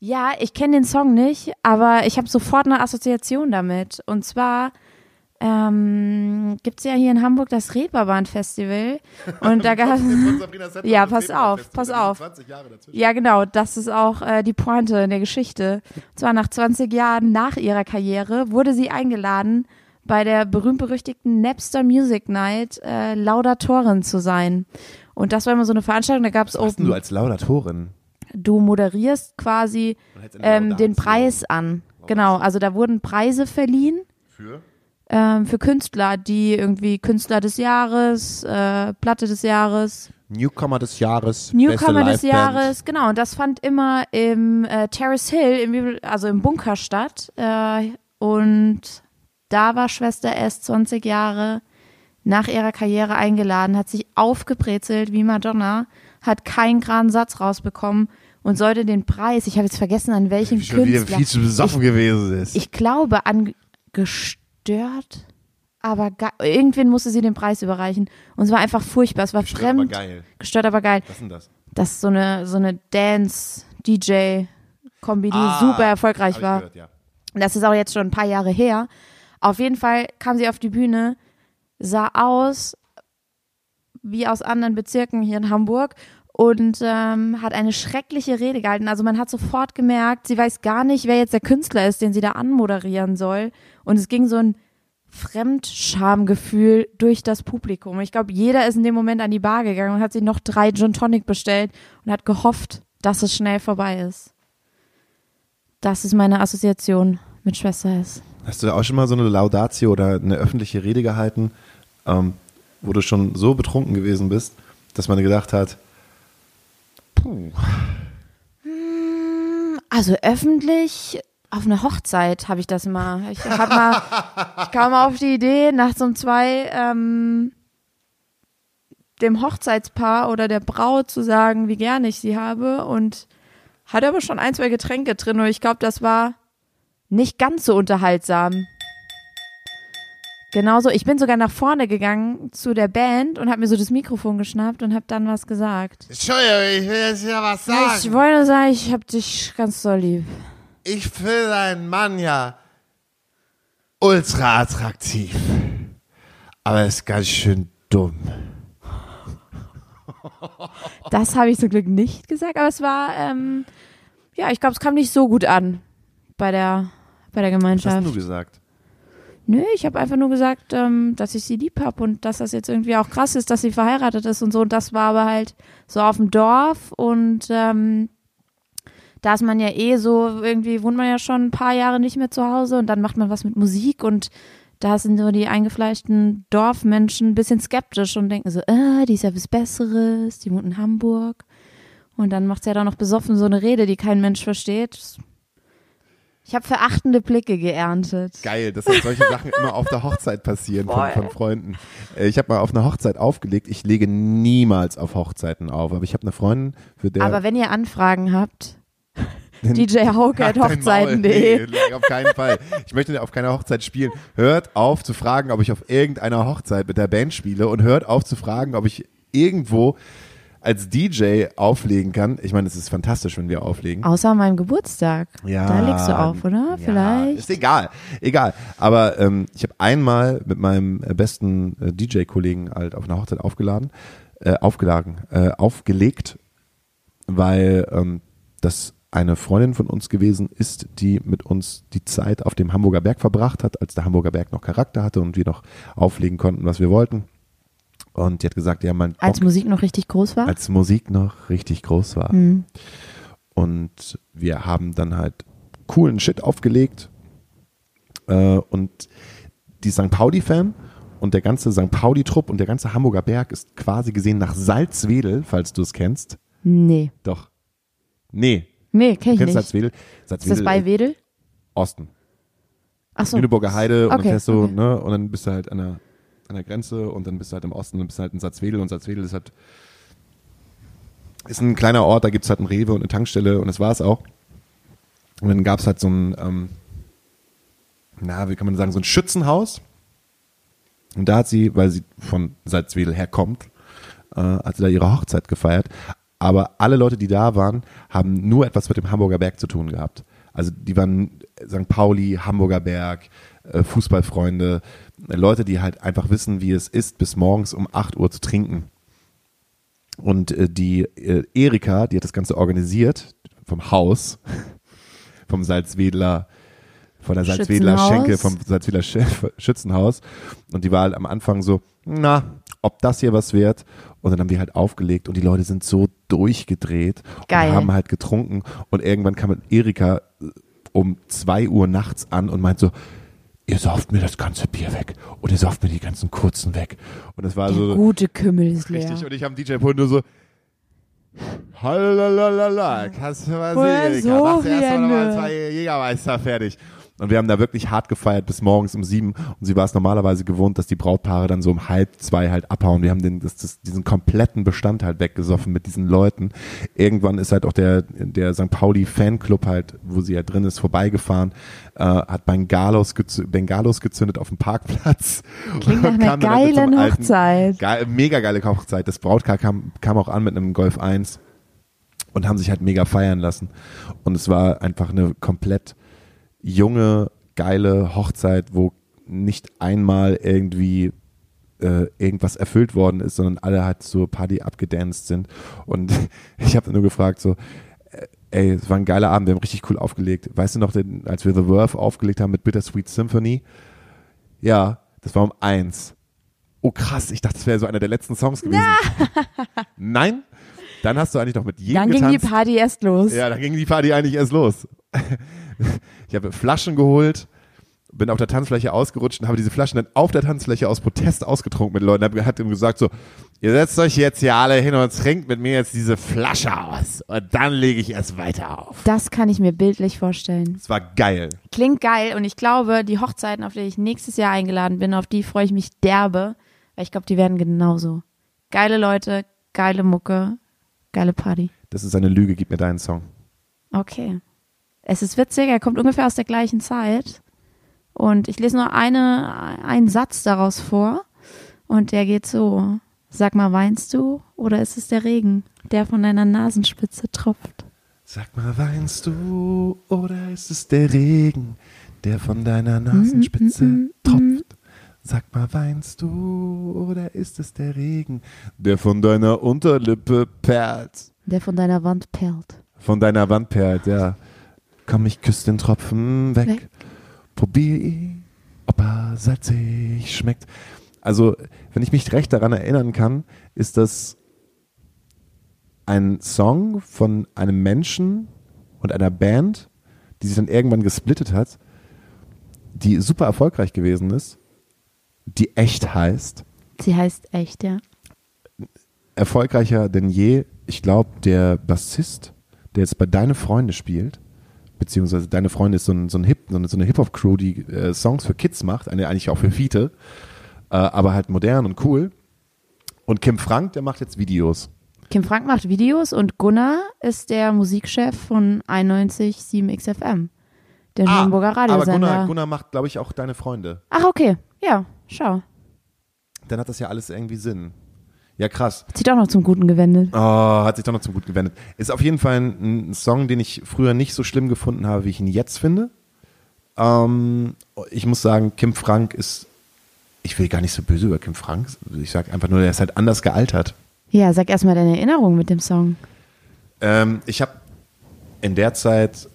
ja, ich kenne den Song nicht, aber ich habe sofort eine Assoziation damit. Und zwar ähm, gibt es ja hier in Hamburg das Reeperbahn-Festival. Und da gab Ja, pass auf, pass auf. Ja, genau, das ist auch äh, die Pointe in der Geschichte. Und zwar nach 20 Jahren nach ihrer Karriere wurde sie eingeladen, bei der berühmt-berüchtigten Napster Music Night äh, Laudatorin zu sein. Und das war immer so eine Veranstaltung, da gab es denn du als Laudatorin? du moderierst quasi ähm, den. Preis an. Genau, also da wurden Preise verliehen Für? ähm, für Künstler, die irgendwie Künstler des Jahres, äh, Platte des Jahres, Newcomer des Jahres. Newcomer des. Jahres, genau. Und das fand immer im äh, Terrace Hill, im, also im Bunker statt. Äh, und da war Schwester S 20 Jahre nach ihrer Karriere eingeladen, hat sich aufgebrezelt wie Madonna, hat keinen geraden Satz rausbekommen und sollte den Preis, ich habe jetzt vergessen, an welchen Schon wieder Künstler. viel zu besoffen gewesen ist. Ich glaube an gestört, aber ge- irgendwen musste sie den Preis überreichen. Und es war einfach furchtbar. Es war Gestört, fremd. aber geil. Gestört, aber geil. Was ist denn das? Das ist so eine, so eine Dance-DJ-Kombi, die Ah, super erfolgreich ich war. gehört, ja. Das ist auch jetzt schon ein paar Jahre her. Auf jeden Fall kam sie auf die Bühne, sah aus wie aus anderen Bezirken hier in Hamburg und ähm, hat eine schreckliche Rede gehalten. Also man hat sofort gemerkt, sie weiß gar nicht, wer jetzt der Künstler ist, den sie da anmoderieren soll. Und es ging so ein Fremdschamgefühl durch das Publikum. Ich glaube, jeder ist in dem Moment an die Bar gegangen und hat sich noch drei Gin Tonic bestellt und hat gehofft, dass es schnell vorbei ist. Das ist meine Assoziation mit Schwester S. Hast du da auch schon mal so eine Laudatio oder eine öffentliche Rede gehalten, ähm, wo du schon so betrunken gewesen bist, dass man gedacht hat, puh, Also öffentlich auf einer Hochzeit habe ich das mal. Ich hab mal, ich kam mal auf die Idee, nachts um zwei ähm, dem Hochzeitspaar oder der Braut zu sagen, wie gerne ich sie habe und hatte aber schon ein, zwei Getränke drin und ich glaube, das war nicht ganz so unterhaltsam. Genauso, ich bin sogar nach vorne gegangen zu der Band und habe mir so das Mikrofon geschnappt und habe dann was gesagt. Entschuldigung, ich will jetzt hier was Ja, ich sagen. wollte nur sagen, ich hab dich ganz doll lieb. Ich finde deinen Mann ja ultra attraktiv. Aber er ist ganz schön dumm. Das habe ich zum Glück nicht gesagt, aber es war, ähm, ja, ich glaube, es kam nicht so gut an bei der, bei der was hast Gemeinschaft. du gesagt? Nö, ich habe einfach nur gesagt, ähm, dass ich sie lieb hab und dass das jetzt irgendwie auch krass ist, dass sie verheiratet ist und so. Und das war aber halt so auf dem Dorf und ähm, da ist man ja eh so, irgendwie wohnt man ja schon ein paar Jahre nicht mehr zu Hause und dann macht man was mit Musik und da sind so die eingefleischten Dorfmenschen ein bisschen skeptisch und denken so, äh, die ist ja was Besseres, die wohnt in Hamburg. Und dann macht sie ja da noch besoffen so eine Rede, die kein Mensch versteht. Ich habe verachtende Blicke geerntet. Geil, dass halt solche Sachen immer auf der Hochzeit passieren von, von Freunden. Äh, Ich habe mal auf einer Hochzeit aufgelegt. Ich lege niemals auf Hochzeiten auf, aber ich habe eine Freundin, für der Aber wenn ihr Anfragen habt, DJ Hauke at. Hochzeiten.de. Nee, auf keinen Fall. Ich möchte auf keiner Hochzeit spielen. Hört auf zu fragen, ob ich auf irgendeiner Hochzeit mit der Band spiele und hört auf zu fragen, ob ich irgendwo als DJ auflegen kann. Ich meine, es ist fantastisch, wenn wir auflegen. Außer an meinem Geburtstag. Ja, Da legst du auf, oder? Ja, Vielleicht. Ist egal, egal. Aber ähm, ich habe einmal mit meinem äh, besten äh, DJ-Kollegen halt auf einer Hochzeit aufgeladen, äh, aufgeladen, äh, aufgelegt, weil ähm, das eine Freundin von uns gewesen ist, die mit uns die Zeit auf dem Hamburger Berg verbracht hat, als der Hamburger Berg noch Charakter hatte und wir noch auflegen konnten, was wir wollten. Und die hat gesagt, ja, mein Als Musik noch richtig groß war? als Musik noch richtig groß war. Mhm. Und wir haben dann halt coolen Shit aufgelegt. Äh, und die St. Pauli-Fan und der ganze St. Pauli-Trupp und der ganze Hamburger Berg ist quasi gesehen nach Salzwedel, falls du es kennst. Nee. Doch. Nee, Nee, kenn du ich kennst nicht. Salzwedel. Ist Salzwedel das bei Wedel? Osten. Ach so. Lüneburger Heide und Okay, dann fährst du, okay. ne, und dann bist du halt an der, an der Grenze und dann bist du halt im Osten und bist halt in Salzwedel und Salzwedel ist halt ist ein kleiner Ort, da gibt's halt ein Rewe und eine Tankstelle und das war's auch. Und dann gab's halt so ein, ähm, na, wie kann man sagen, so ein Schützenhaus. Und da hat sie, weil sie von Salzwedel herkommt, äh, hat sie da ihre Hochzeit gefeiert. Aber alle Leute, die da waren, haben nur etwas mit dem Hamburger Berg zu tun gehabt. Also die waren St. Pauli, Hamburger Berg, Fußballfreunde, äh, Leute, die halt einfach wissen, wie es ist, bis morgens um 8 Uhr zu trinken. Und äh, die äh, Erika, die hat das Ganze organisiert vom Haus, vom Salzwedler, von der Salzwedler. Schenke, vom Salzwedler Sch- Schützenhaus. Und die war halt am Anfang so, na, ob das hier was wird. Und dann haben die halt aufgelegt und die Leute sind so durchgedreht Geil. und haben halt getrunken. Und irgendwann kam Erika äh, um zwei Uhr nachts an und meint so, ihr sauft mir das ganze Bier weg und ihr sauft mir die ganzen kurzen weg. Und das war Der so gute Kümmel ist leer. richtig. Und ich am DJ-Pult nur so, Halalala, kannst du mal sehen, so Erika, machst erst mal, mal viele? zwei Jägermeister fertig. Und wir haben da wirklich hart gefeiert bis morgens um sieben. Und sie war es normalerweise gewohnt, dass die Brautpaare dann so um halb zwei halt abhauen. Wir haben den, das, das, diesen kompletten Bestand halt weggesoffen mit diesen Leuten. Irgendwann ist halt auch der, der St. Pauli Fanclub halt, wo sie ja drin ist, vorbeigefahren, äh, hat Bengalos, gezü Bengalos gezündet auf dem Parkplatz. Klingt nach einer mit so geilen alten- Hochzeit. Geil, mega geile Hochzeit. Das Brautpaar kam, kam auch an mit einem Golf 1 und haben sich halt mega feiern lassen. Und es war einfach eine komplett junge, geile Hochzeit, wo nicht einmal irgendwie äh, irgendwas erfüllt worden ist, sondern alle halt zur Party abgedanced sind. Und ich habe nur gefragt, so, äh, ey, es war ein geiler Abend, wir haben richtig cool aufgelegt. Weißt du noch, den, als wir The Worth aufgelegt haben mit Bittersweet Symphony? Ja, das war um eins. Oh krass, ich dachte, das wäre so einer der letzten Songs gewesen. Nein? Dann hast du eigentlich noch mit jedem Dann ging die getanzt. Party erst los. Ja, dann ging die Party eigentlich erst los. Ich habe Flaschen geholt, bin auf der Tanzfläche ausgerutscht und habe diese Flaschen dann auf der Tanzfläche aus Protest ausgetrunken mit Leuten. Hab- Hat ihm gesagt so, ihr setzt euch jetzt hier alle hin und trinkt mit mir jetzt diese Flasche aus und dann lege ich erst weiter auf. Das kann ich mir bildlich vorstellen. Es war geil. Klingt geil und ich glaube, die Hochzeiten, auf die ich nächstes Jahr eingeladen bin, auf die freue ich mich derbe, weil ich glaube, die werden genauso. Geile Leute, geile Mucke, geile Party. Das ist eine Lüge, gib mir deinen Song. Okay. Es ist witzig, er kommt ungefähr aus der gleichen Zeit. Und ich lese nur eine, einen Satz daraus vor. Und der geht so. Sag mal, weinst du oder ist es der Regen, der von deiner Nasenspitze tropft? Sag mal, weinst du oder ist es der Regen, der von deiner Nasenspitze tropft? Sag mal, weinst du oder ist es der Regen, der von deiner Unterlippe perlt? Der von deiner Wand perlt. Von deiner Wand perlt, ja. Komm, ich küsse den Tropfen weg. Weg. Probier ihn, ob er salzig schmeckt. Also, wenn ich mich recht daran erinnern kann, ist das ein Song von einem Menschen und einer Band, die sich dann irgendwann gesplittet hat, die super erfolgreich gewesen ist, die echt heißt, Sie heißt echt, ja. erfolgreicher denn je. Ich glaube, der Bassist, der jetzt bei Deine Freunde spielt, beziehungsweise Deine Freunde ist so, ein, so, ein Hip, so eine, so eine Hip-Hop-Crew, die äh, Songs für Kids macht, eine, eigentlich auch für Fiete, äh, aber halt modern und cool. Und Kim Frank, der macht jetzt Videos. Kim Frank macht Videos und Gunnar ist der Musikchef von 91.7 XFM, Hamburger Ah, aber Radiosender. Gunnar, Gunnar macht, glaube ich, auch Deine Freunde. Ach, okay. Ja, schau. Dann hat das ja alles irgendwie Sinn. Ja, krass. Hat sich doch noch zum Guten gewendet. Oh, hat sich doch noch zum Guten gewendet. Ist auf jeden Fall ein, ein Song, den ich früher nicht so schlimm gefunden habe, wie ich ihn jetzt finde. Ähm, ich muss sagen, Kim Frank ist, ich will gar nicht so böse über Kim Frank. Ich sage einfach nur, der ist halt anders gealtert. Ja, sag erstmal deine Erinnerung mit dem Song. Ähm, ich habe in der Zeit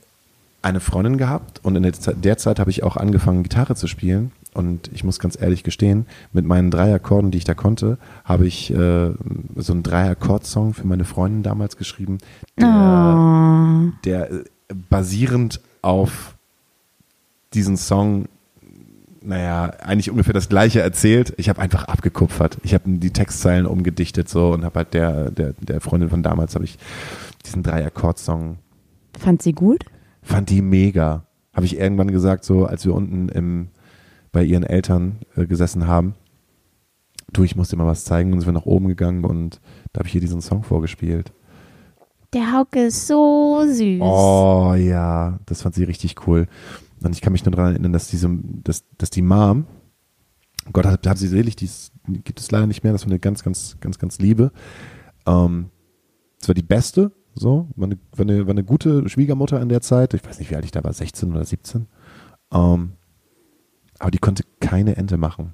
eine Freundin gehabt und in der Zeit, der Zeit habe ich auch angefangen, Gitarre zu spielen. Und ich muss ganz ehrlich gestehen, mit meinen drei Akkorden, die ich da konnte, habe ich äh, so einen Drei-Akkord-Song für meine Freundin damals geschrieben, der, Oh. der äh, basierend auf diesen Song, naja, eigentlich ungefähr das gleiche erzählt. Ich habe einfach abgekupfert. Ich habe die Textzeilen umgedichtet so und habe halt der, der, der Freundin von damals habe ich diesen Drei-Akkord-Song Fand sie gut? fand die mega. Habe ich irgendwann gesagt, so als wir unten im, bei ihren Eltern äh, gesessen haben. Du, ich muss dir mal was zeigen und sind wir nach oben gegangen und da habe ich ihr diesen Song vorgespielt. Der Hauke ist so süß. Oh ja, das fand sie richtig cool. Und ich kann mich nur daran erinnern, dass diese, dass, dass die Mom, Gott hat, hat sie selig, die gibt es leider nicht mehr, das war eine ganz, ganz, ganz, ganz liebe. Ähm, das war die beste So, war eine, war, eine, war eine gute Schwiegermutter in der Zeit. Ich weiß nicht, wie alt ich da war, 16 oder 17. Ähm, aber die konnte keine Ente machen.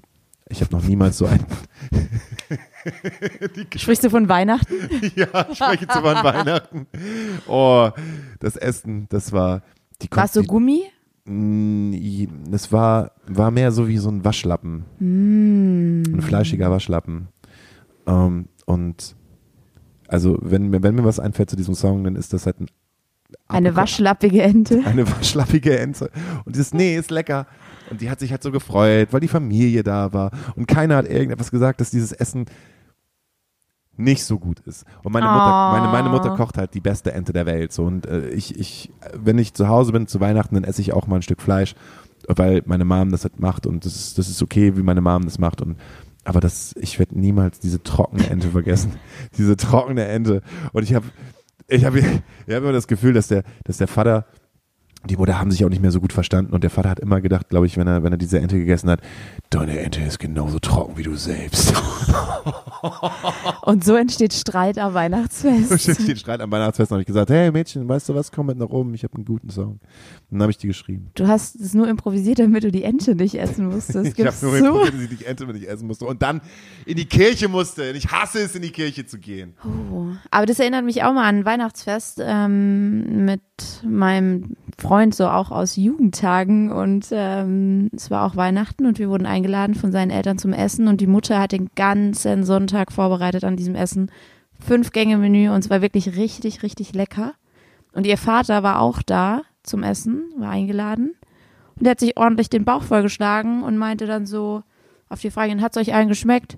Ich habe noch niemals so ein. Sprichst du von Weihnachten? ja, ich spreche zu von Weihnachten. Oh, das Essen, das war. Die War es so die- Gummi? Mm, Es war, war mehr so wie so ein Waschlappen. Mm. Ein fleischiger Waschlappen. Ähm, und also, wenn, mir- wenn mir was einfällt zu diesem Song, dann ist das halt ein Eine waschlappige Ente. Eine waschlappige Ente. Und dieses, nee, ist lecker. Und die hat sich halt so gefreut, weil die Familie da war. Und keiner hat irgendetwas gesagt, dass dieses Essen nicht so gut ist. Und meine Mutter, Oh. meine, meine Mutter kocht halt die beste Ente der Welt. So. Und äh, ich, ich, wenn ich zu Hause bin zu Weihnachten, dann esse ich auch mal ein Stück Fleisch, weil meine Mom das halt macht und das ist, das ist okay, wie meine Mom das macht. Und aber das, ich werde niemals diese trockene Ente vergessen. diese trockene Ente. Und ich habe ich habe ich hab immer das Gefühl, dass der, dass der Vater, die Mutter haben sich auch nicht mehr so gut verstanden und der Vater hat immer gedacht, glaube ich, wenn er, wenn er diese Ente gegessen hat, deine Ente ist genauso trocken wie du selbst. Und so entsteht Streit am Weihnachtsfest. den Streit am Weihnachtsfest habe ich gesagt, hey Mädchen, weißt du was, komm mit nach oben, ich habe einen guten Song. Dann habe ich die geschrieben. Du hast es nur improvisiert, damit du die Ente nicht essen musstest. Ich habe nur informiert, dass ich die Ente nicht essen musste und dann in die Kirche musste. Und ich hasse es, in die Kirche zu gehen. Oh. Aber das erinnert mich auch mal an ein Weihnachtsfest ähm, mit meinem Freund, so auch aus Jugendtagen. Und ähm, es war auch Weihnachten und wir wurden eingeladen von seinen Eltern zum Essen. Und die Mutter hat den ganzen Sonntag vorbereitet an diesem Essen. Fünf Gänge Menü und es war wirklich richtig, richtig lecker. Und ihr Vater war auch da zum Essen, war eingeladen. Und der hat sich ordentlich den Bauch vollgeschlagen und meinte dann so auf die Frage, hat es euch allen geschmeckt?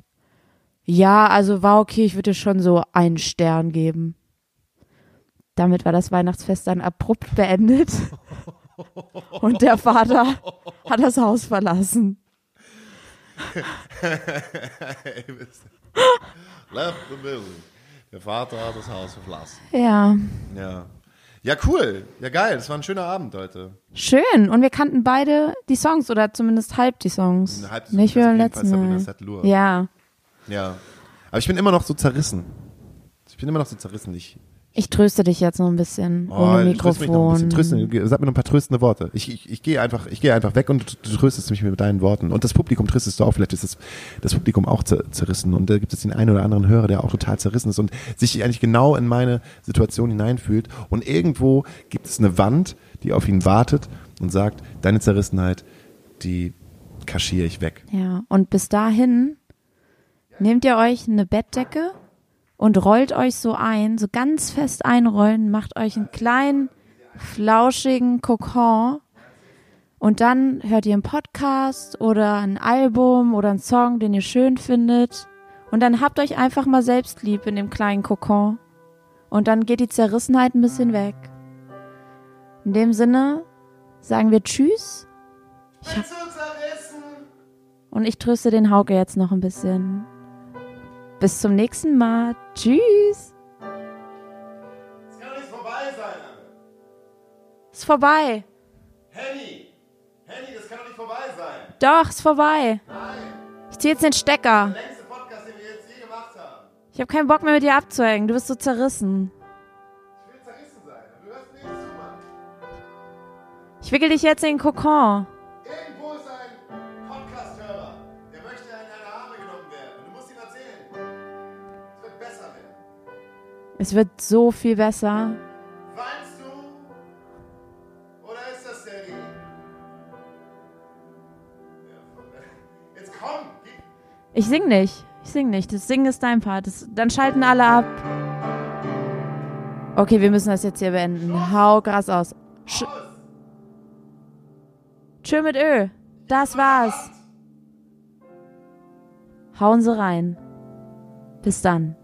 Ja, also war okay, ich würde schon so einen Stern geben. Damit war das Weihnachtsfest dann abrupt beendet. Und der Vater hat das Haus verlassen. Left the building. Der Vater hat das Haus verlassen. Ja, Ja. Ja, cool. Ja, geil. Das war ein schöner Abend heute. schön. Und wir kannten beide die Songs oder zumindest halb die Songs. Halb die Nicht wie Songs, beim Fall letzten Mal. Ja, Ja. Aber ich bin immer noch so zerrissen. Ich bin immer noch so zerrissen. Ich, ich tröste dich jetzt noch ein bisschen oh, ohne tröst mich noch ein bisschen. Mikrofon. Trösten, sag mir noch ein paar tröstende Worte. Ich, ich, ich gehe einfach, ich gehe einfach weg und du tröstest mich mit deinen Worten. Und das Publikum tröstest du auch. Vielleicht ist das, das Publikum auch zer, zerrissen. Und da gibt es den einen oder anderen Hörer, der auch total zerrissen ist und sich eigentlich genau in meine Situation hineinfühlt. Und irgendwo gibt es eine Wand, die auf ihn wartet und sagt, deine Zerrissenheit, die kaschiere ich weg. Ja, und bis dahin nehmt ihr euch eine Bettdecke und rollt euch so ein, so ganz fest einrollen, macht euch einen kleinen, flauschigen Kokon und dann hört ihr einen Podcast oder ein Album oder einen Song, den ihr schön findet und dann habt euch einfach mal selbst lieb in dem kleinen Kokon und dann geht die Zerrissenheit ein bisschen weg. In dem Sinne sagen wir Tschüss. Ich hab und ich tröste den Hauke jetzt noch ein bisschen. Bis zum nächsten Mal. Tschüss. Es kann doch nicht vorbei sein. Ist vorbei. Henny! Henny, das kann doch nicht vorbei sein. Doch, ist vorbei. Ich zieh jetzt den Stecker. Längste Podcast, den wir jetzt je gemacht haben. Ich habe keinen Bock mehr mit dir abzuhängen. Du bist so zerrissen. Ich will zerrissen sein. Du hörst mir nicht zu, Mann. Ich wickel dich jetzt in den Kokon. Es wird so viel besser. Weinst du? Oder ist das der Rie? Jetzt komm! Ich sing nicht. Ich sing nicht. Das Singen ist dein Part. Das, dann schalten alle ab. Okay, wir müssen das jetzt hier beenden. Hau Gras aus. Sch Tschö mit Ö. Das war's. Hauen Sie rein. Bis dann.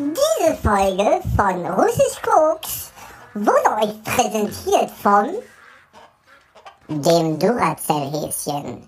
Diese Folge von Russisch Koks wurde euch präsentiert von dem Duracell-Häschen.